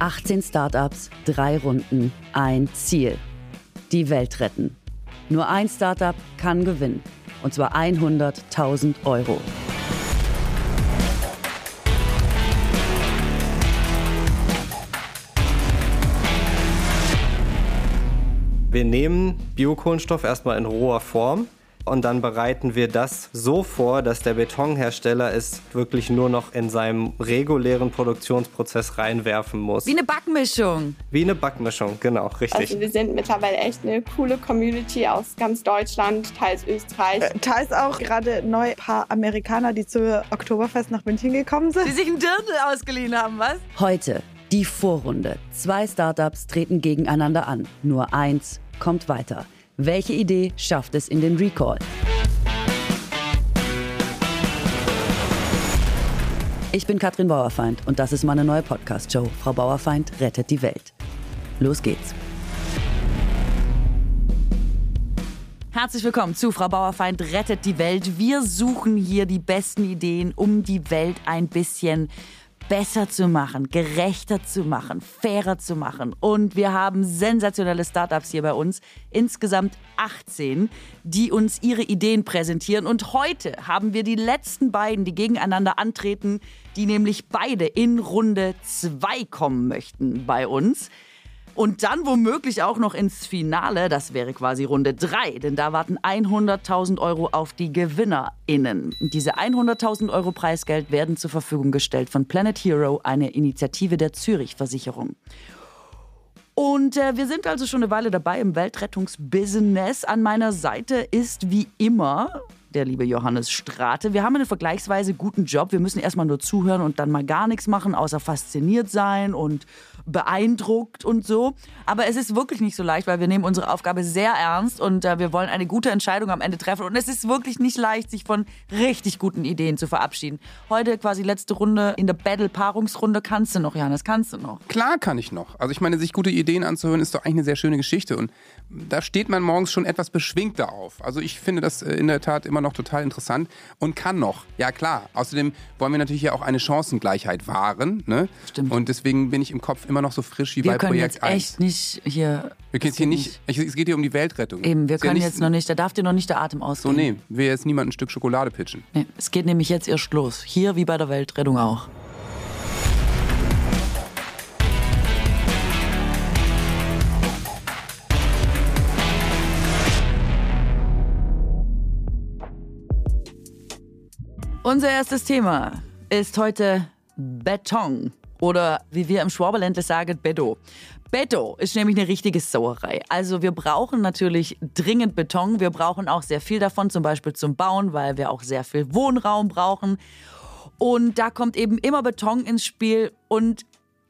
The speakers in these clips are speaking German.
18 Startups, drei Runden, ein Ziel. Die Welt retten. Nur ein Startup kann gewinnen. Und zwar 100.000 Euro. Wir nehmen Biokohlenstoff erstmal in roher Form und dann bereiten wir das so vor, dass der Betonhersteller es wirklich nur noch in seinem regulären Produktionsprozess reinwerfen muss. Wie eine Backmischung. Wie eine Backmischung, genau, richtig. Also wir sind mittlerweile echt eine coole Community aus ganz Deutschland, teils Österreich. Äh, teils auch gerade neu ein paar Amerikaner, die zur Oktoberfest nach München gekommen sind. Die sich ein Dirndl ausgeliehen haben, was? Heute die Vorrunde. Zwei Startups treten gegeneinander an. Nur eins kommt weiter. Welche Idee schafft es in den Recall? Ich bin Katrin Bauerfeind und das ist meine neue Podcast-Show. Frau Bauerfeind rettet die Welt. Los geht's. Herzlich willkommen zu Frau Bauerfeind rettet die Welt. Wir suchen hier die besten Ideen, um die Welt ein bisschen besser zu machen, gerechter zu machen, fairer zu machen. Und wir haben sensationelle Startups hier bei uns, insgesamt 18, die uns ihre Ideen präsentieren. Und heute haben wir die letzten beiden, die gegeneinander antreten, die nämlich beide in Runde 2 kommen möchten bei uns. Und dann womöglich auch noch ins Finale, das wäre quasi Runde 3, denn da warten 100.000 Euro auf die GewinnerInnen. Diese 100.000 Euro Preisgeld werden zur Verfügung gestellt von Planet Hero, eine Initiative der Zürich-Versicherung. Und äh, wir sind also schon eine Weile dabei im Weltrettungsbusiness. An meiner Seite ist wie immer der liebe Johannes Strate. Wir haben einen vergleichsweise guten Job. Wir müssen erstmal nur zuhören und dann mal gar nichts machen, außer fasziniert sein und beeindruckt und so. Aber es ist wirklich nicht so leicht, weil wir nehmen unsere Aufgabe sehr ernst und äh, wir wollen eine gute Entscheidung am Ende treffen. Und es ist wirklich nicht leicht, sich von richtig guten Ideen zu verabschieden. Heute quasi letzte Runde in der Battle-Paarungsrunde. Kannst du noch, Johannes? Kannst du noch? Klar kann ich noch. Also ich meine, sich gute Ideen anzuhören, ist doch eigentlich eine sehr schöne Geschichte. Und da steht man morgens schon etwas beschwingter auf. Also ich finde das äh, in der Tat immer noch total interessant und kann noch. Ja klar. Außerdem wollen wir natürlich ja auch eine Chancengleichheit wahren. Ne? Stimmt. Und deswegen bin ich im Kopf immer noch so frisch wie wir bei können Projekt jetzt 1. echt nicht hier. Wir können jetzt hier nicht, ich, es geht hier um die Weltrettung. Eben, wir ja können nicht- jetzt noch nicht, da darf dir noch nicht der Atem So, ausgehen. nee, will jetzt niemand ein Stück Schokolade pitchen. nee. Es geht nämlich jetzt erst los. Hier wie bei der Weltrettung auch. Unser erstes Thema ist heute Beton oder wie wir im Schwaberländle sagen, Bedo. Beto ist nämlich eine richtige Sauerei. Also wir brauchen natürlich dringend Beton. Wir brauchen auch sehr viel davon, zum Beispiel zum Bauen, weil wir auch sehr viel Wohnraum brauchen. Und da kommt eben immer Beton ins Spiel. Und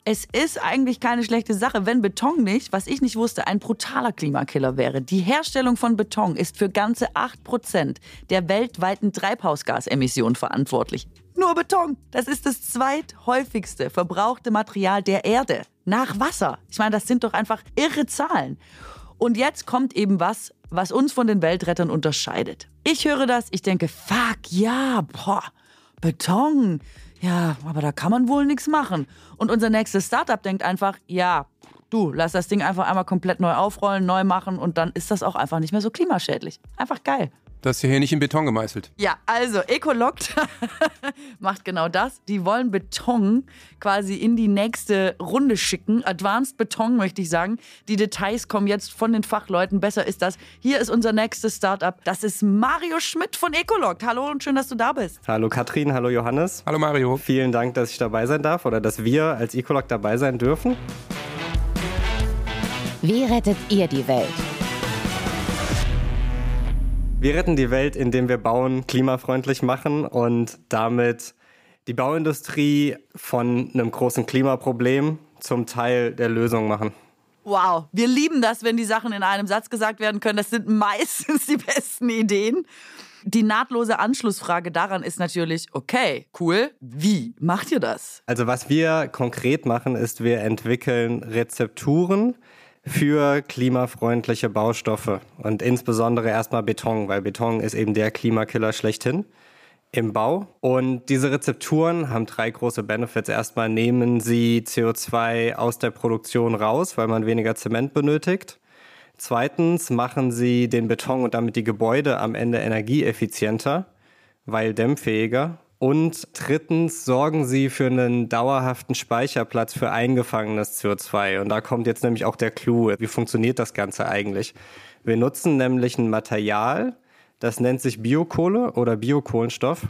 es ist eigentlich keine schlechte Sache, wenn Beton nicht, was ich nicht wusste, ein brutaler Klimakiller wäre. Die Herstellung von Beton ist für ganze 8% der weltweiten Treibhausgasemissionen verantwortlich. Nur Beton. Das ist das zweithäufigste verbrauchte Material der Erde. Nach Wasser. Ich meine, das sind doch einfach irre Zahlen. Und jetzt kommt eben was, was uns von den Weltrettern unterscheidet. Ich höre das, ich denke, fuck, ja, boah, Beton. Ja, aber da kann man wohl nichts machen. Und unser nächstes Startup denkt einfach, ja, du, lass das Ding einfach einmal komplett neu aufrollen, neu machen und dann ist das auch einfach nicht mehr so klimaschädlich. Einfach geil. Das ist ja hier nicht in Beton gemeißelt. Ja, also Ecoloct macht genau das. Die wollen Beton quasi in die nächste Runde schicken. Advanced Beton, möchte ich sagen. Die Details kommen jetzt von den Fachleuten. Besser ist das. Hier ist unser nächstes Startup. Das ist Mario Schmidt von Ecoloct. Hallo und schön, dass du da bist. Hallo Katrin, hallo Johannes. Hallo Mario. Vielen Dank, dass ich dabei sein darf oder dass wir als Ecolog dabei sein dürfen. Wie rettet ihr die Welt? Wir retten die Welt, indem wir Bauen klimafreundlich machen und damit die Bauindustrie von einem großen Klimaproblem zum Teil der Lösung machen. Wow, wir lieben das, wenn die Sachen in einem Satz gesagt werden können. Das sind meistens die besten Ideen. Die nahtlose Anschlussfrage daran ist natürlich, okay, cool, wie macht ihr das? Also was wir konkret machen, ist, wir entwickeln Rezepturen für klimafreundliche Baustoffe und insbesondere erstmal Beton, weil Beton ist eben der Klimakiller schlechthin. im Bau. Und diese Rezepturen haben drei große Benefits. Erstmal nehmen sie CO2 aus der Produktion raus, weil man weniger Zement benötigt. Zweitens machen sie den Beton und damit die Gebäude am Ende energieeffizienter, weil dämmfähiger. Und drittens sorgen sie für einen dauerhaften Speicherplatz für eingefangenes CO2. Und da kommt jetzt nämlich auch der Clou. Wie funktioniert das Ganze eigentlich? Wir nutzen nämlich ein Material, das nennt sich Biokohle oder Biokohlenstoff.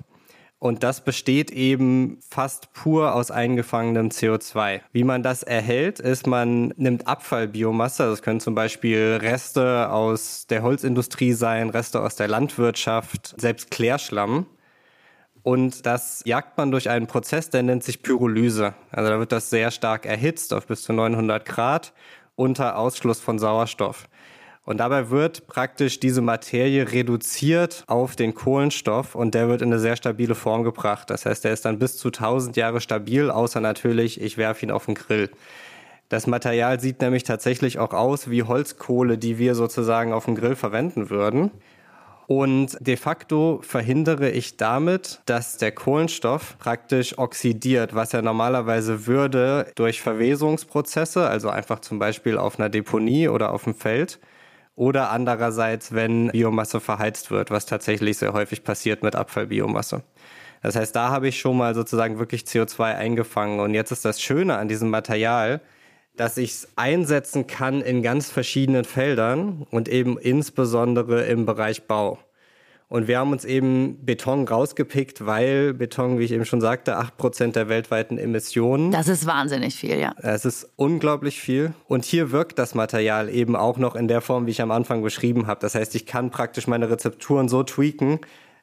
Und das besteht eben fast pur aus eingefangenem CO2. Wie man das erhält, ist, man nimmt Abfallbiomasse, das können zum Beispiel Reste aus der Holzindustrie sein, Reste aus der Landwirtschaft, selbst Klärschlamm. Und das jagt man durch einen Prozess, der nennt sich Pyrolyse. Also da wird das sehr stark erhitzt auf bis zu 900 Grad unter Ausschluss von Sauerstoff. Und dabei wird praktisch diese Materie reduziert auf den Kohlenstoff und der wird in eine sehr stabile Form gebracht. Das heißt, der ist dann bis zu 1000 Jahre stabil, außer natürlich, ich werfe ihn auf den Grill. Das Material sieht nämlich tatsächlich auch aus wie Holzkohle, die wir sozusagen auf dem Grill verwenden würden. Und de facto verhindere ich damit, dass der Kohlenstoff praktisch oxidiert, was er normalerweise würde durch Verwesungsprozesse, also einfach zum Beispiel auf einer Deponie oder auf dem Feld. Oder andererseits, wenn Biomasse verheizt wird, was tatsächlich sehr häufig passiert mit Abfallbiomasse. Das heißt, da habe ich schon mal sozusagen wirklich CO2 eingefangen. Und jetzt ist das Schöne an diesem Material, dass ich es einsetzen kann in ganz verschiedenen Feldern und eben insbesondere im Bereich Bau. Und wir haben uns eben Beton rausgepickt, weil Beton, wie ich eben schon sagte, 8% der weltweiten Emissionen. Das ist wahnsinnig viel, ja. Es ist unglaublich viel. Und hier wirkt das Material eben auch noch in der Form, wie ich am Anfang beschrieben habe. Das heißt, ich kann praktisch meine Rezepturen so tweaken,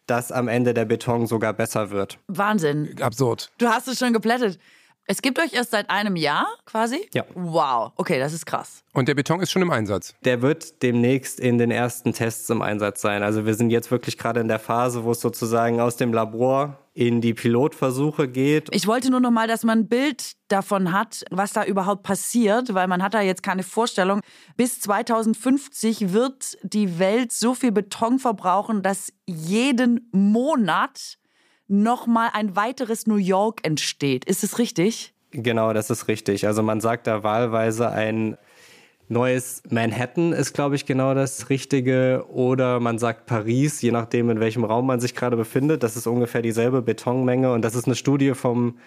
dass am Ende der Beton sogar besser wird. Wahnsinn. Absurd. Du hast es schon geplättet. Es gibt euch erst seit einem Jahr quasi? Ja. Wow, okay, das ist krass. Und der Beton ist schon im Einsatz. Der wird demnächst in den ersten Tests im Einsatz sein. Also wir sind jetzt wirklich gerade in der Phase, wo es sozusagen aus dem Labor in die Pilotversuche geht. Ich wollte nur noch mal, dass man ein Bild davon hat, was da überhaupt passiert, weil man hat da jetzt keine Vorstellung. Bis 2050 wird die Welt so viel Beton verbrauchen, dass jeden Monat nochmal ein weiteres New York entsteht. Ist es richtig? Genau, das ist richtig. Also man sagt da wahlweise ein neues Manhattan ist, glaube ich, genau das Richtige. Oder man sagt Paris, je nachdem, in welchem Raum man sich gerade befindet. Das ist ungefähr dieselbe Betonmenge. Und das ist eine Studie vom,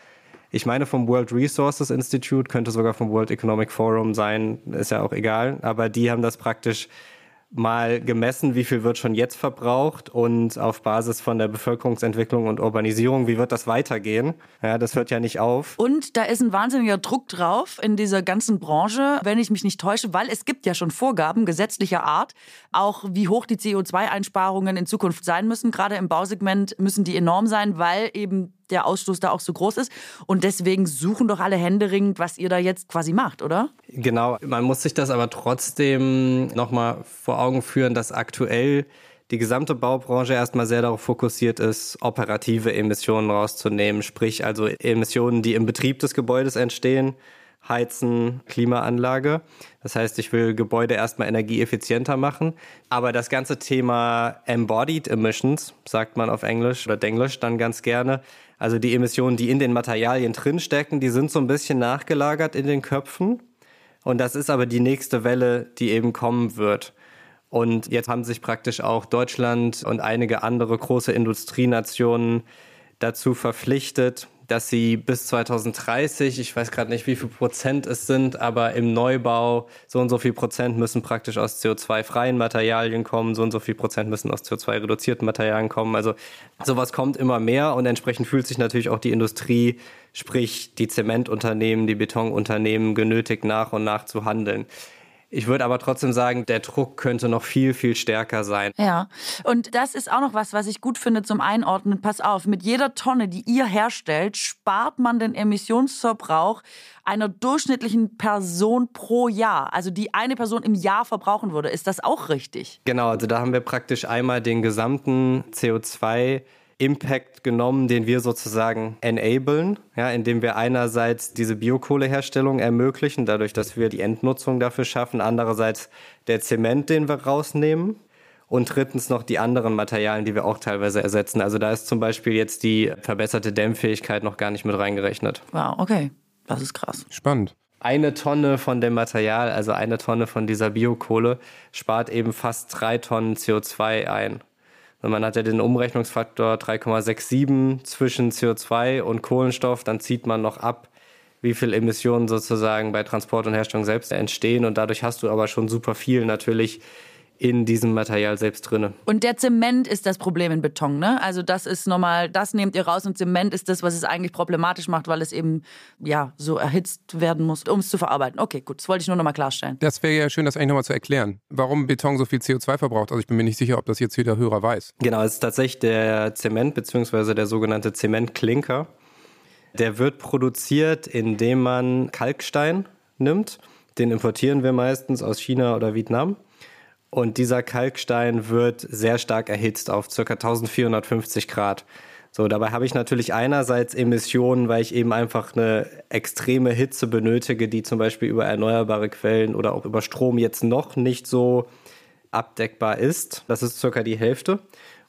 ich meine, vom World Resources Institute, könnte sogar vom World Economic Forum sein, ist ja auch egal. Aber die haben das praktisch mal gemessen, wie viel wird schon jetzt verbraucht und auf Basis von der Bevölkerungsentwicklung und Urbanisierung, wie wird das weitergehen? Ja, das hört ja nicht auf. Und da ist ein wahnsinniger Druck drauf in dieser ganzen Branche, wenn ich mich nicht täusche, weil es gibt ja schon Vorgaben gesetzlicher Art, auch wie hoch die CO2-Einsparungen in Zukunft sein müssen. Gerade im Bausegment müssen die enorm sein, weil eben der Ausstoß da auch so groß ist. Und deswegen suchen doch alle händeringend, was ihr da jetzt quasi macht, oder? Genau, man muss sich das aber trotzdem nochmal vor Augen führen, dass aktuell die gesamte Baubranche erstmal sehr darauf fokussiert ist, operative Emissionen rauszunehmen, sprich also Emissionen, die im Betrieb des Gebäudes entstehen, Heizen, Klimaanlage. Das heißt, ich will Gebäude erstmal energieeffizienter machen. Aber das ganze Thema Embodied Emissions, sagt man auf Englisch oder Denglisch dann ganz gerne, also die Emissionen, die in den Materialien drinstecken, die sind so ein bisschen nachgelagert in den Köpfen. Und das ist aber die nächste Welle, die eben kommen wird. Und jetzt haben sich praktisch auch Deutschland und einige andere große Industrienationen dazu verpflichtet, dass sie bis 2030, ich weiß gerade nicht, wie viel Prozent es sind, aber im Neubau so und so viel Prozent müssen praktisch aus CO2-freien Materialien kommen, so und so viel Prozent müssen aus CO2-reduzierten Materialien kommen. Also sowas kommt immer mehr und entsprechend fühlt sich natürlich auch die Industrie, sprich die Zementunternehmen, die Betonunternehmen genötigt, nach und nach zu handeln. Ich würde aber trotzdem sagen, der Druck könnte noch viel, viel stärker sein. Ja, und das ist auch noch was, was ich gut finde zum Einordnen. Pass auf, mit jeder Tonne, die ihr herstellt, spart man den Emissionsverbrauch einer durchschnittlichen Person pro Jahr. Also die eine Person im Jahr verbrauchen würde. Ist das auch richtig? Genau, also da haben wir praktisch einmal den gesamten CO2 Impact genommen, den wir sozusagen enablen, ja, indem wir einerseits diese Biokohleherstellung ermöglichen, dadurch, dass wir die Endnutzung dafür schaffen, andererseits der Zement, den wir rausnehmen. Und drittens noch die anderen Materialien, die wir auch teilweise ersetzen. Also da ist zum Beispiel jetzt die verbesserte Dämmfähigkeit noch gar nicht mit reingerechnet. Wow, okay. Das ist krass. Spannend. Eine Tonne von dem Material, also eine Tonne von dieser Biokohle, spart eben fast drei Tonnen CO2 ein. Und man hat ja den Umrechnungsfaktor 3,67 zwischen CO2 und Kohlenstoff, dann zieht man noch ab, wie viel Emissionen sozusagen bei Transport und Herstellung selbst entstehen. Und dadurch hast du aber schon super viel natürlich in diesem Material selbst drinne. Und der Zement ist das Problem in Beton, ne? Also das ist normal, das nehmt ihr raus und Zement ist das, was es eigentlich problematisch macht, weil es eben ja so erhitzt werden muss, um es zu verarbeiten. Okay, gut, das wollte ich nur nochmal klarstellen. Das wäre ja schön, das eigentlich nochmal zu erklären. Warum Beton so viel CO2 verbraucht. Also ich bin mir nicht sicher, ob das jetzt jeder Hörer weiß. Genau, es ist tatsächlich der Zement bzw. der sogenannte Zementklinker. Der wird produziert, indem man Kalkstein nimmt. Den importieren wir meistens aus China oder Vietnam. Und dieser Kalkstein wird sehr stark erhitzt auf ca. 1450 Grad. So, dabei habe ich natürlich einerseits Emissionen, weil ich eben einfach eine extreme Hitze benötige, die zum Beispiel über erneuerbare Quellen oder auch über Strom jetzt noch nicht so abdeckbar ist. Das ist circa die Hälfte.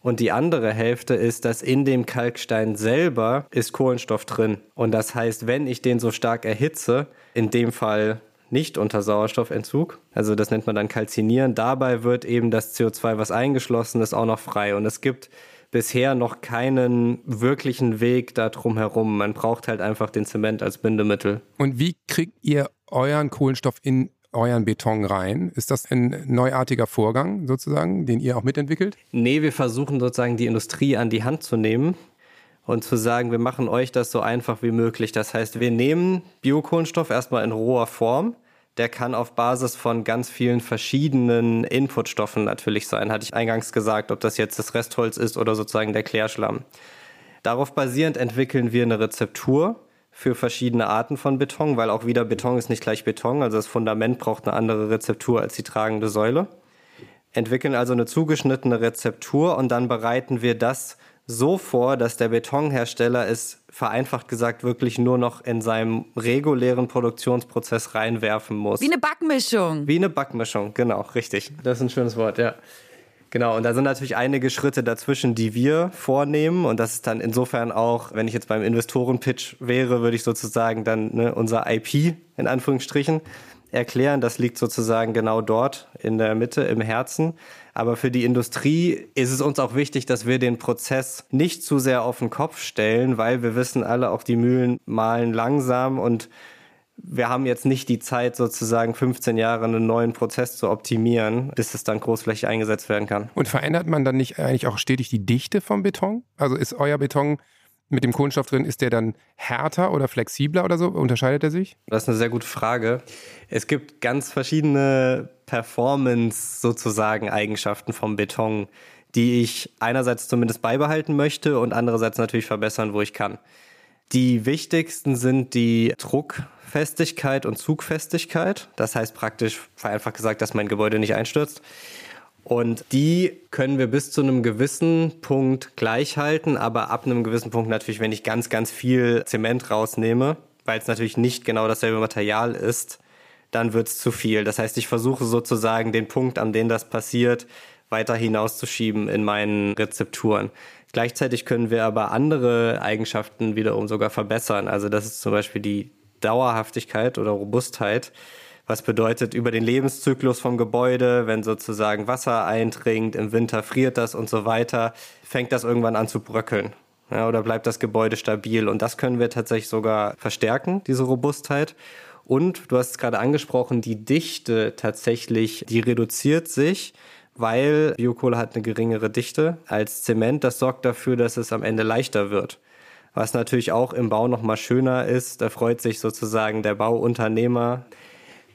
Und die andere Hälfte ist, dass in dem Kalkstein selber ist Kohlenstoff drin. Und das heißt, wenn ich den so stark erhitze, in dem Fall nicht unter Sauerstoffentzug. Also das nennt man dann Kalzinieren. Dabei wird eben das CO2, was eingeschlossen ist, auch noch frei. Und es gibt bisher noch keinen wirklichen Weg da drum herum. Man braucht halt einfach den Zement als Bindemittel. Und wie kriegt ihr euren Kohlenstoff in euren Beton rein? Ist das ein neuartiger Vorgang sozusagen, den ihr auch mitentwickelt? Nee, wir versuchen sozusagen die Industrie an die Hand zu nehmen und zu sagen, wir machen euch das so einfach wie möglich. Das heißt, wir nehmen Biokohlenstoff erstmal in roher Form. Der kann auf Basis von ganz vielen verschiedenen Inputstoffen natürlich sein, hatte ich eingangs gesagt, ob das jetzt das Restholz ist oder sozusagen der Klärschlamm. Darauf basierend entwickeln wir eine Rezeptur für verschiedene Arten von Beton, weil auch wieder Beton ist nicht gleich Beton, also das Fundament braucht eine andere Rezeptur als die tragende Säule. Entwickeln also eine zugeschnittene Rezeptur und dann bereiten wir das so vor, dass der Betonhersteller es vereinfacht gesagt wirklich nur noch in seinem regulären Produktionsprozess reinwerfen muss. Wie eine Backmischung. Wie eine Backmischung, genau, richtig. Das ist ein schönes Wort, ja. Genau, und da sind natürlich einige Schritte dazwischen, die wir vornehmen. Und das ist dann insofern auch, wenn ich jetzt beim Investorenpitch wäre, würde ich sozusagen dann ne, unser IP in Anführungsstrichen erklären. Das liegt sozusagen genau dort in der Mitte, im Herzen. Aber für die Industrie ist es uns auch wichtig, dass wir den Prozess nicht zu sehr auf den Kopf stellen, weil wir wissen alle, auch die Mühlen malen langsam und wir haben jetzt nicht die Zeit, sozusagen 15 Jahre einen neuen Prozess zu optimieren, bis es dann großflächig eingesetzt werden kann. Und verändert man dann nicht eigentlich auch stetig die Dichte vom Beton? Also ist euer Beton mit dem Kohlenstoff drin, ist der dann härter oder flexibler oder so? Unterscheidet er sich? Das ist eine sehr gute Frage. Es gibt ganz verschiedene Performance sozusagen Eigenschaften vom Beton, die ich einerseits zumindest beibehalten möchte und andererseits natürlich verbessern, wo ich kann. Die wichtigsten sind die Druckfestigkeit und Zugfestigkeit. Das heißt praktisch vereinfacht gesagt, dass mein Gebäude nicht einstürzt. Und die können wir bis zu einem gewissen Punkt gleich halten, aber ab einem gewissen Punkt natürlich, wenn ich ganz, ganz viel Zement rausnehme, weil es natürlich nicht genau dasselbe Material ist, dann wird es zu viel. Das heißt, ich versuche sozusagen den Punkt, an dem das passiert, weiter hinauszuschieben in meinen Rezepturen. Gleichzeitig können wir aber andere Eigenschaften wiederum sogar verbessern. Also das ist zum Beispiel die Dauerhaftigkeit oder Robustheit was bedeutet über den Lebenszyklus vom Gebäude, wenn sozusagen Wasser eindringt, im Winter friert das und so weiter, fängt das irgendwann an zu bröckeln. Ja, oder bleibt das Gebäude stabil? Und das können wir tatsächlich sogar verstärken, diese Robustheit. Und du hast es gerade angesprochen, die Dichte tatsächlich, die reduziert sich, weil Biokohle hat eine geringere Dichte als Zement. Das sorgt dafür, dass es am Ende leichter wird. Was natürlich auch im Bau nochmal schöner ist, da freut sich sozusagen der Bauunternehmer,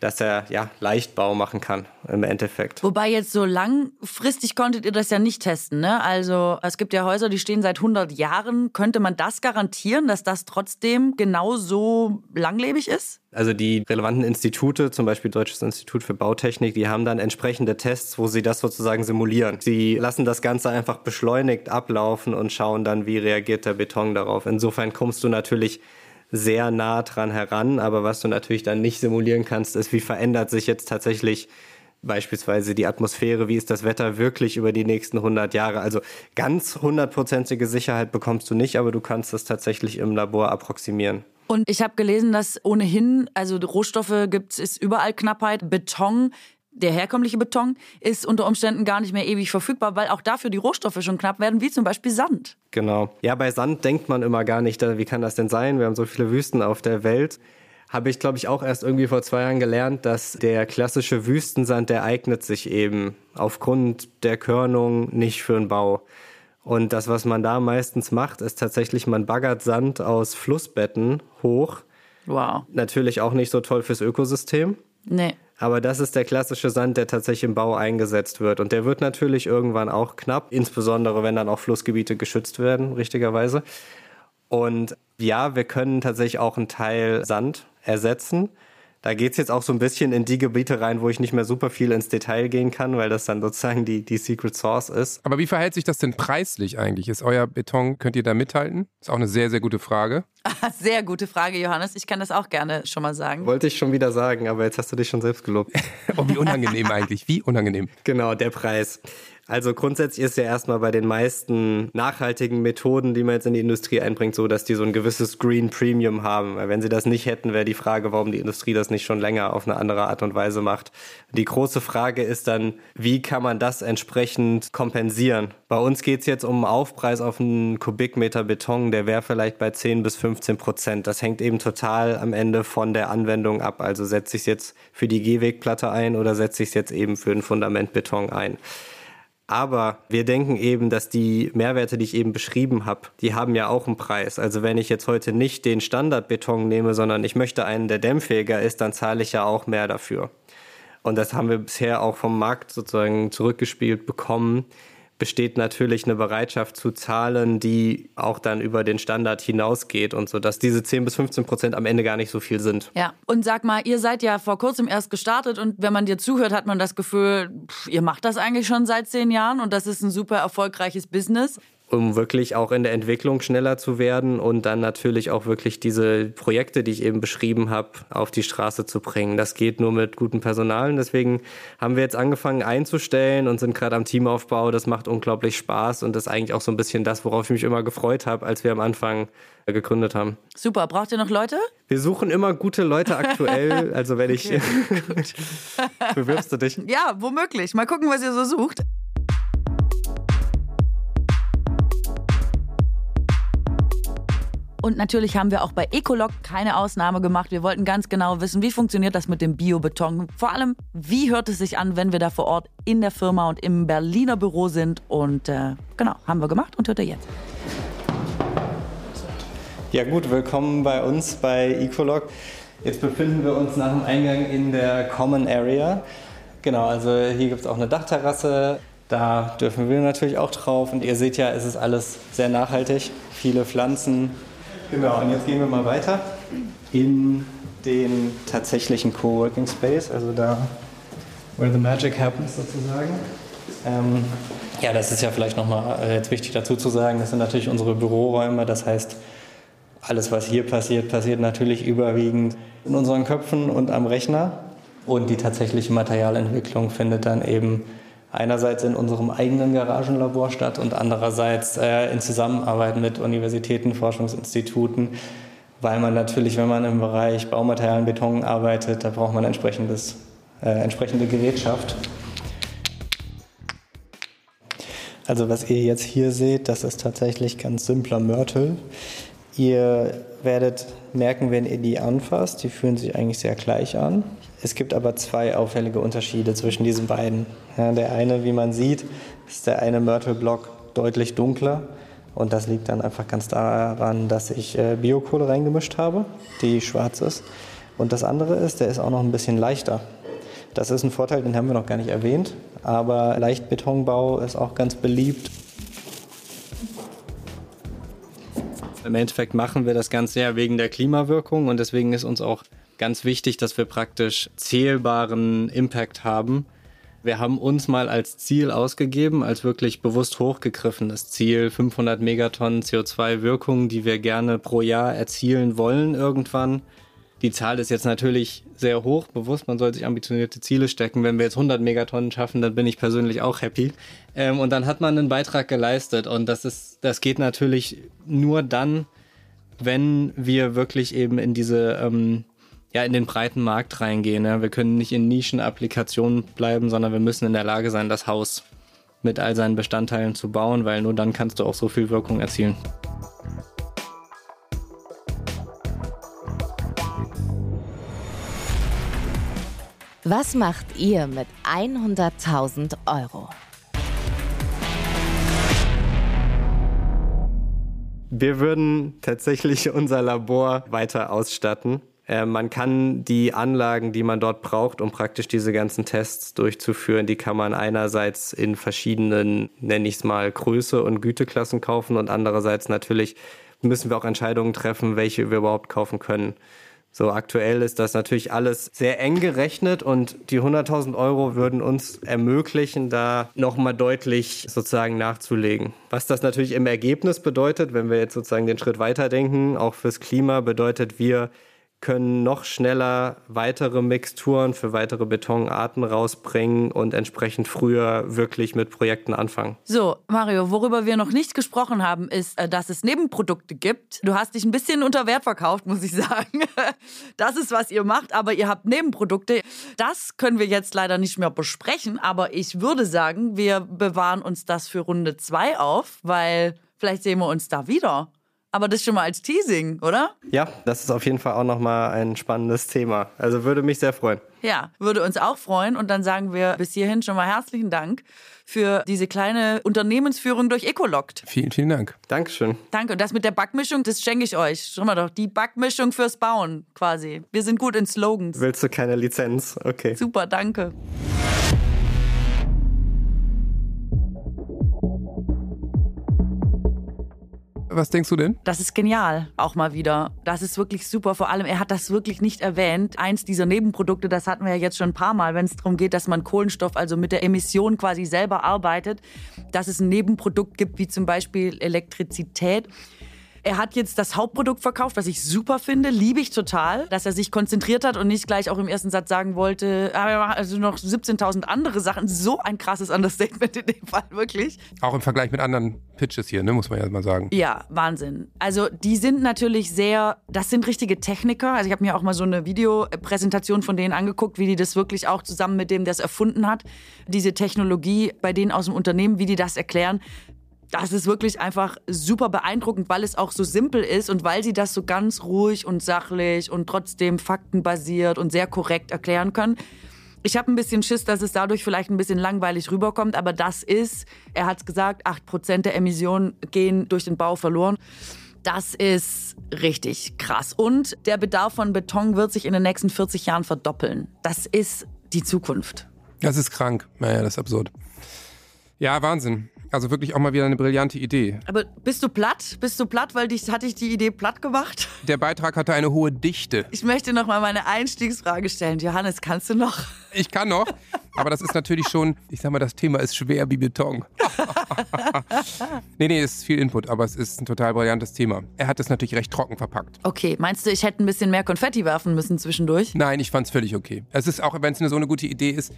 dass er ja Leichtbau machen kann im Endeffekt. Wobei jetzt so langfristig konntet ihr das ja nicht testen, ne? Also es gibt ja Häuser, die stehen seit 100 Jahren. Könnte man das garantieren, dass das trotzdem genauso langlebig ist? Also die relevanten Institute, zum Beispiel Deutsches Institut für Bautechnik, die haben dann entsprechende Tests, wo sie das sozusagen simulieren. Sie lassen das Ganze einfach beschleunigt ablaufen und schauen dann, wie reagiert der Beton darauf. Insofern kommst du natürlich sehr nah dran heran. Aber was du natürlich dann nicht simulieren kannst, ist, wie verändert sich jetzt tatsächlich beispielsweise die Atmosphäre, wie ist das Wetter wirklich über die nächsten 100 Jahre. Also ganz hundertprozentige Sicherheit bekommst du nicht, aber du kannst das tatsächlich im Labor approximieren. Und ich habe gelesen, dass ohnehin, also Rohstoffe gibt es, ist überall Knappheit. Beton, der herkömmliche Beton, ist unter Umständen gar nicht mehr ewig verfügbar, weil auch dafür die Rohstoffe schon knapp werden, wie zum Beispiel Sand. Genau. Ja, bei Sand denkt man immer gar nicht, wie kann das denn sein? Wir haben so viele Wüsten auf der Welt. Habe ich, glaube ich, auch erst irgendwie vor zwei Jahren gelernt, dass der klassische Wüstensand, der eignet sich eben aufgrund der Körnung nicht für einen Bau. Und das, was man da meistens macht, ist tatsächlich, man baggert Sand aus Flussbetten hoch. Wow. Natürlich auch nicht so toll fürs Ökosystem. Nee. Aber das ist der klassische Sand, der tatsächlich im Bau eingesetzt wird. Und der wird natürlich irgendwann auch knapp, insbesondere wenn dann auch Flussgebiete geschützt werden, richtigerweise. Und ja, wir können tatsächlich auch einen Teil Sand ersetzen. Da geht es jetzt auch so ein bisschen in die Gebiete rein, wo ich nicht mehr super viel ins Detail gehen kann, weil das dann sozusagen die, die Secret Source ist. Aber wie verhält sich das denn preislich eigentlich? Ist euer Beton, könnt ihr da mithalten? Ist auch eine sehr, sehr gute Frage. Sehr gute Frage, Johannes. Ich kann das auch gerne schon mal sagen. Wollte ich schon wieder sagen, aber jetzt hast du dich schon selbst gelobt. oh, wie unangenehm eigentlich. Wie unangenehm. Genau, der Preis. Also grundsätzlich ist ja erstmal bei den meisten nachhaltigen Methoden, die man jetzt in die Industrie einbringt, so, dass die so ein gewisses Green Premium haben. Weil wenn sie das nicht hätten, wäre die Frage, warum die Industrie das nicht schon länger auf eine andere Art und Weise macht. Die große Frage ist dann, wie kann man das entsprechend kompensieren? Bei uns geht es jetzt um einen Aufpreis auf einen Kubikmeter Beton, der wäre vielleicht bei 10 bis 15 Prozent. Das hängt eben total am Ende von der Anwendung ab. Also setze ich es jetzt für die Gehwegplatte ein oder setze ich es jetzt eben für den Fundamentbeton ein. Aber wir denken eben, dass die Mehrwerte, die ich eben beschrieben habe, die haben ja auch einen Preis. Also wenn ich jetzt heute nicht den Standardbeton nehme, sondern ich möchte einen, der dämmfähiger ist, dann zahle ich ja auch mehr dafür. Und das haben wir bisher auch vom Markt sozusagen zurückgespielt bekommen, besteht natürlich eine Bereitschaft zu zahlen, die auch dann über den Standard hinausgeht und so, dass diese 10 bis 15 Prozent am Ende gar nicht so viel sind. Ja, und sag mal, ihr seid ja vor kurzem erst gestartet und wenn man dir zuhört, hat man das Gefühl, pff, ihr macht das eigentlich schon seit zehn Jahren und das ist ein super erfolgreiches Business um wirklich auch in der Entwicklung schneller zu werden und dann natürlich auch wirklich diese Projekte, die ich eben beschrieben habe, auf die Straße zu bringen. Das geht nur mit gutem Personal. Deswegen haben wir jetzt angefangen einzustellen und sind gerade am Teamaufbau. Das macht unglaublich Spaß und das ist eigentlich auch so ein bisschen das, worauf ich mich immer gefreut habe, als wir am Anfang gegründet haben. Super. Braucht ihr noch Leute? Wir suchen immer gute Leute aktuell. Also wenn ich... Bewirbst du dich? Ja, womöglich. Mal gucken, was ihr so sucht. Und natürlich haben wir auch bei Ecolog keine Ausnahme gemacht. Wir wollten ganz genau wissen, wie funktioniert das mit dem Biobeton. Vor allem, wie hört es sich an, wenn wir da vor Ort in der Firma und im Berliner Büro sind. Und äh, genau, haben wir gemacht und hört ihr jetzt. Ja gut, willkommen bei uns bei Ecolog. Jetzt befinden wir uns nach dem Eingang in der Common Area. Genau, also hier gibt es auch eine Dachterrasse. Da dürfen wir natürlich auch drauf. Und ihr seht ja, es ist alles sehr nachhaltig. Viele Pflanzen, Genau, und jetzt gehen wir mal weiter in den tatsächlichen Coworking Space, also da, where the magic happens sozusagen. Ähm, ja, das ist ja vielleicht nochmal äh, jetzt wichtig dazu zu sagen, das sind natürlich unsere Büroräume, das heißt, alles, was hier passiert, passiert natürlich überwiegend in unseren Köpfen und am Rechner. Und die tatsächliche Materialentwicklung findet dann eben einerseits in unserem eigenen Garagenlabor statt und andererseits äh, in Zusammenarbeit mit Universitäten, Forschungsinstituten, weil man natürlich, wenn man im Bereich Baumaterialien, Beton arbeitet, da braucht man entsprechendes, äh, entsprechende Gerätschaft. Also was ihr jetzt hier seht, das ist tatsächlich ganz simpler Mörtel. Ihr werdet merken, wenn ihr die anfasst, die fühlen sich eigentlich sehr gleich an. Es gibt aber zwei auffällige Unterschiede zwischen diesen beiden. Ja, der eine, wie man sieht, ist der eine Mörtelblock deutlich dunkler. Und das liegt dann einfach ganz daran, dass ich äh, Biokohle reingemischt habe, die schwarz ist. Und das andere ist, der ist auch noch ein bisschen leichter. Das ist ein Vorteil, den haben wir noch gar nicht erwähnt. Aber Leichtbetonbau ist auch ganz beliebt. Im Endeffekt machen wir das Ganze ja wegen der Klimawirkung und deswegen ist uns auch ganz wichtig, dass wir praktisch zählbaren Impact haben. Wir haben uns mal als Ziel ausgegeben, als wirklich bewusst hochgegriffenes Ziel, 500 Megatonnen CO2-Wirkung, die wir gerne pro Jahr erzielen wollen irgendwann. Die Zahl ist jetzt natürlich sehr hoch, bewusst, man soll sich ambitionierte Ziele stecken. Wenn wir jetzt 100 Megatonnen schaffen, dann bin ich persönlich auch happy. Ähm, und dann hat man einen Beitrag geleistet und das ist, das geht natürlich nur dann, wenn wir wirklich eben in diese, ähm, ja, in den breiten Markt reingehen. Ja. Wir können nicht in Nischenapplikationen bleiben, sondern wir müssen in der Lage sein, das Haus mit all seinen Bestandteilen zu bauen, weil nur dann kannst du auch so viel Wirkung erzielen. Was macht ihr mit 100.000 Euro? Wir würden tatsächlich unser Labor weiter ausstatten. Äh, man kann die Anlagen, die man dort braucht, um praktisch diese ganzen Tests durchzuführen, die kann man einerseits in verschiedenen, nenne ich es mal, Größe und Güteklassen kaufen und andererseits natürlich müssen wir auch Entscheidungen treffen, welche wir überhaupt kaufen können. So aktuell ist das natürlich alles sehr eng gerechnet und die 100.000 Euro würden uns ermöglichen, da nochmal deutlich sozusagen nachzulegen. Was das natürlich im Ergebnis bedeutet, wenn wir jetzt sozusagen den Schritt weiterdenken, auch fürs Klima bedeutet, wir können noch schneller weitere Mixturen für weitere Betonarten rausbringen und entsprechend früher wirklich mit Projekten anfangen. So, Mario, worüber wir noch nicht gesprochen haben, ist, äh, dass es Nebenprodukte gibt. Du hast dich ein bisschen unter Wert verkauft, muss ich sagen. Das ist, was ihr macht, aber ihr habt Nebenprodukte. Das können wir jetzt leider nicht mehr besprechen, aber ich würde sagen, wir bewahren uns das für Runde zwei auf, weil vielleicht sehen wir uns da wieder. Aber das schon mal als Teasing, oder? Ja, das ist auf jeden Fall auch nochmal ein spannendes Thema. Also würde mich sehr freuen. Ja, würde uns auch freuen. Und dann sagen wir bis hierhin schon mal herzlichen Dank für diese kleine Unternehmensführung durch Ecoloct. Vielen, vielen Dank. Dankeschön. Danke. Und das mit der Backmischung, das schenke ich euch. Schau mal doch, die Backmischung fürs Bauen quasi. Wir sind gut in Slogans. Willst du keine Lizenz? Okay. Super, danke. Was denkst du denn? Das ist genial, auch mal wieder. Das ist wirklich super. Vor allem, er hat das wirklich nicht erwähnt. Eins dieser Nebenprodukte, das hatten wir ja jetzt schon ein paar Mal, wenn es darum geht, dass man Kohlenstoff, also mit der Emission quasi selber arbeitet, dass es ein Nebenprodukt gibt, wie zum Beispiel Elektrizität. Er hat jetzt das Hauptprodukt verkauft, was ich super finde, liebe ich total, dass er sich konzentriert hat und nicht gleich auch im ersten Satz sagen wollte, ah, also noch 17.000 andere Sachen. So ein krasses Understatement in dem Fall, wirklich. Auch im Vergleich mit anderen Pitches hier, ne, muss man ja mal sagen. Ja, Wahnsinn. Also die sind natürlich sehr, das sind richtige Techniker. Also ich habe mir auch mal so eine Videopräsentation von denen angeguckt, wie die das wirklich auch zusammen mit dem, der es erfunden hat, diese Technologie bei denen aus dem Unternehmen, wie die das erklären das ist wirklich einfach super beeindruckend, weil es auch so simpel ist und weil sie das so ganz ruhig und sachlich und trotzdem faktenbasiert und sehr korrekt erklären können. Ich habe ein bisschen Schiss, dass es dadurch vielleicht ein bisschen langweilig rüberkommt, aber das ist, er hat es gesagt, 8% der Emissionen gehen durch den Bau verloren. Das ist richtig krass. Und der Bedarf von Beton wird sich in den nächsten 40 Jahren verdoppeln. Das ist die Zukunft. Das ist krank. Naja, das ist absurd. Ja, Wahnsinn. Also wirklich auch mal wieder eine brillante Idee. Aber bist du platt? Bist du platt, weil dich hatte ich die Idee platt gemacht? Der Beitrag hatte eine hohe Dichte. Ich möchte noch mal meine Einstiegsfrage stellen. Johannes, kannst du noch? Ich kann noch, aber das ist natürlich schon, ich sag mal, das Thema ist schwer wie Beton. nee, nee, es ist viel Input, aber es ist ein total brillantes Thema. Er hat es natürlich recht trocken verpackt. Okay, meinst du, ich hätte ein bisschen mehr Konfetti werfen müssen zwischendurch? Nein, ich fand es völlig okay. Es ist auch, wenn es so eine gute Idee ist,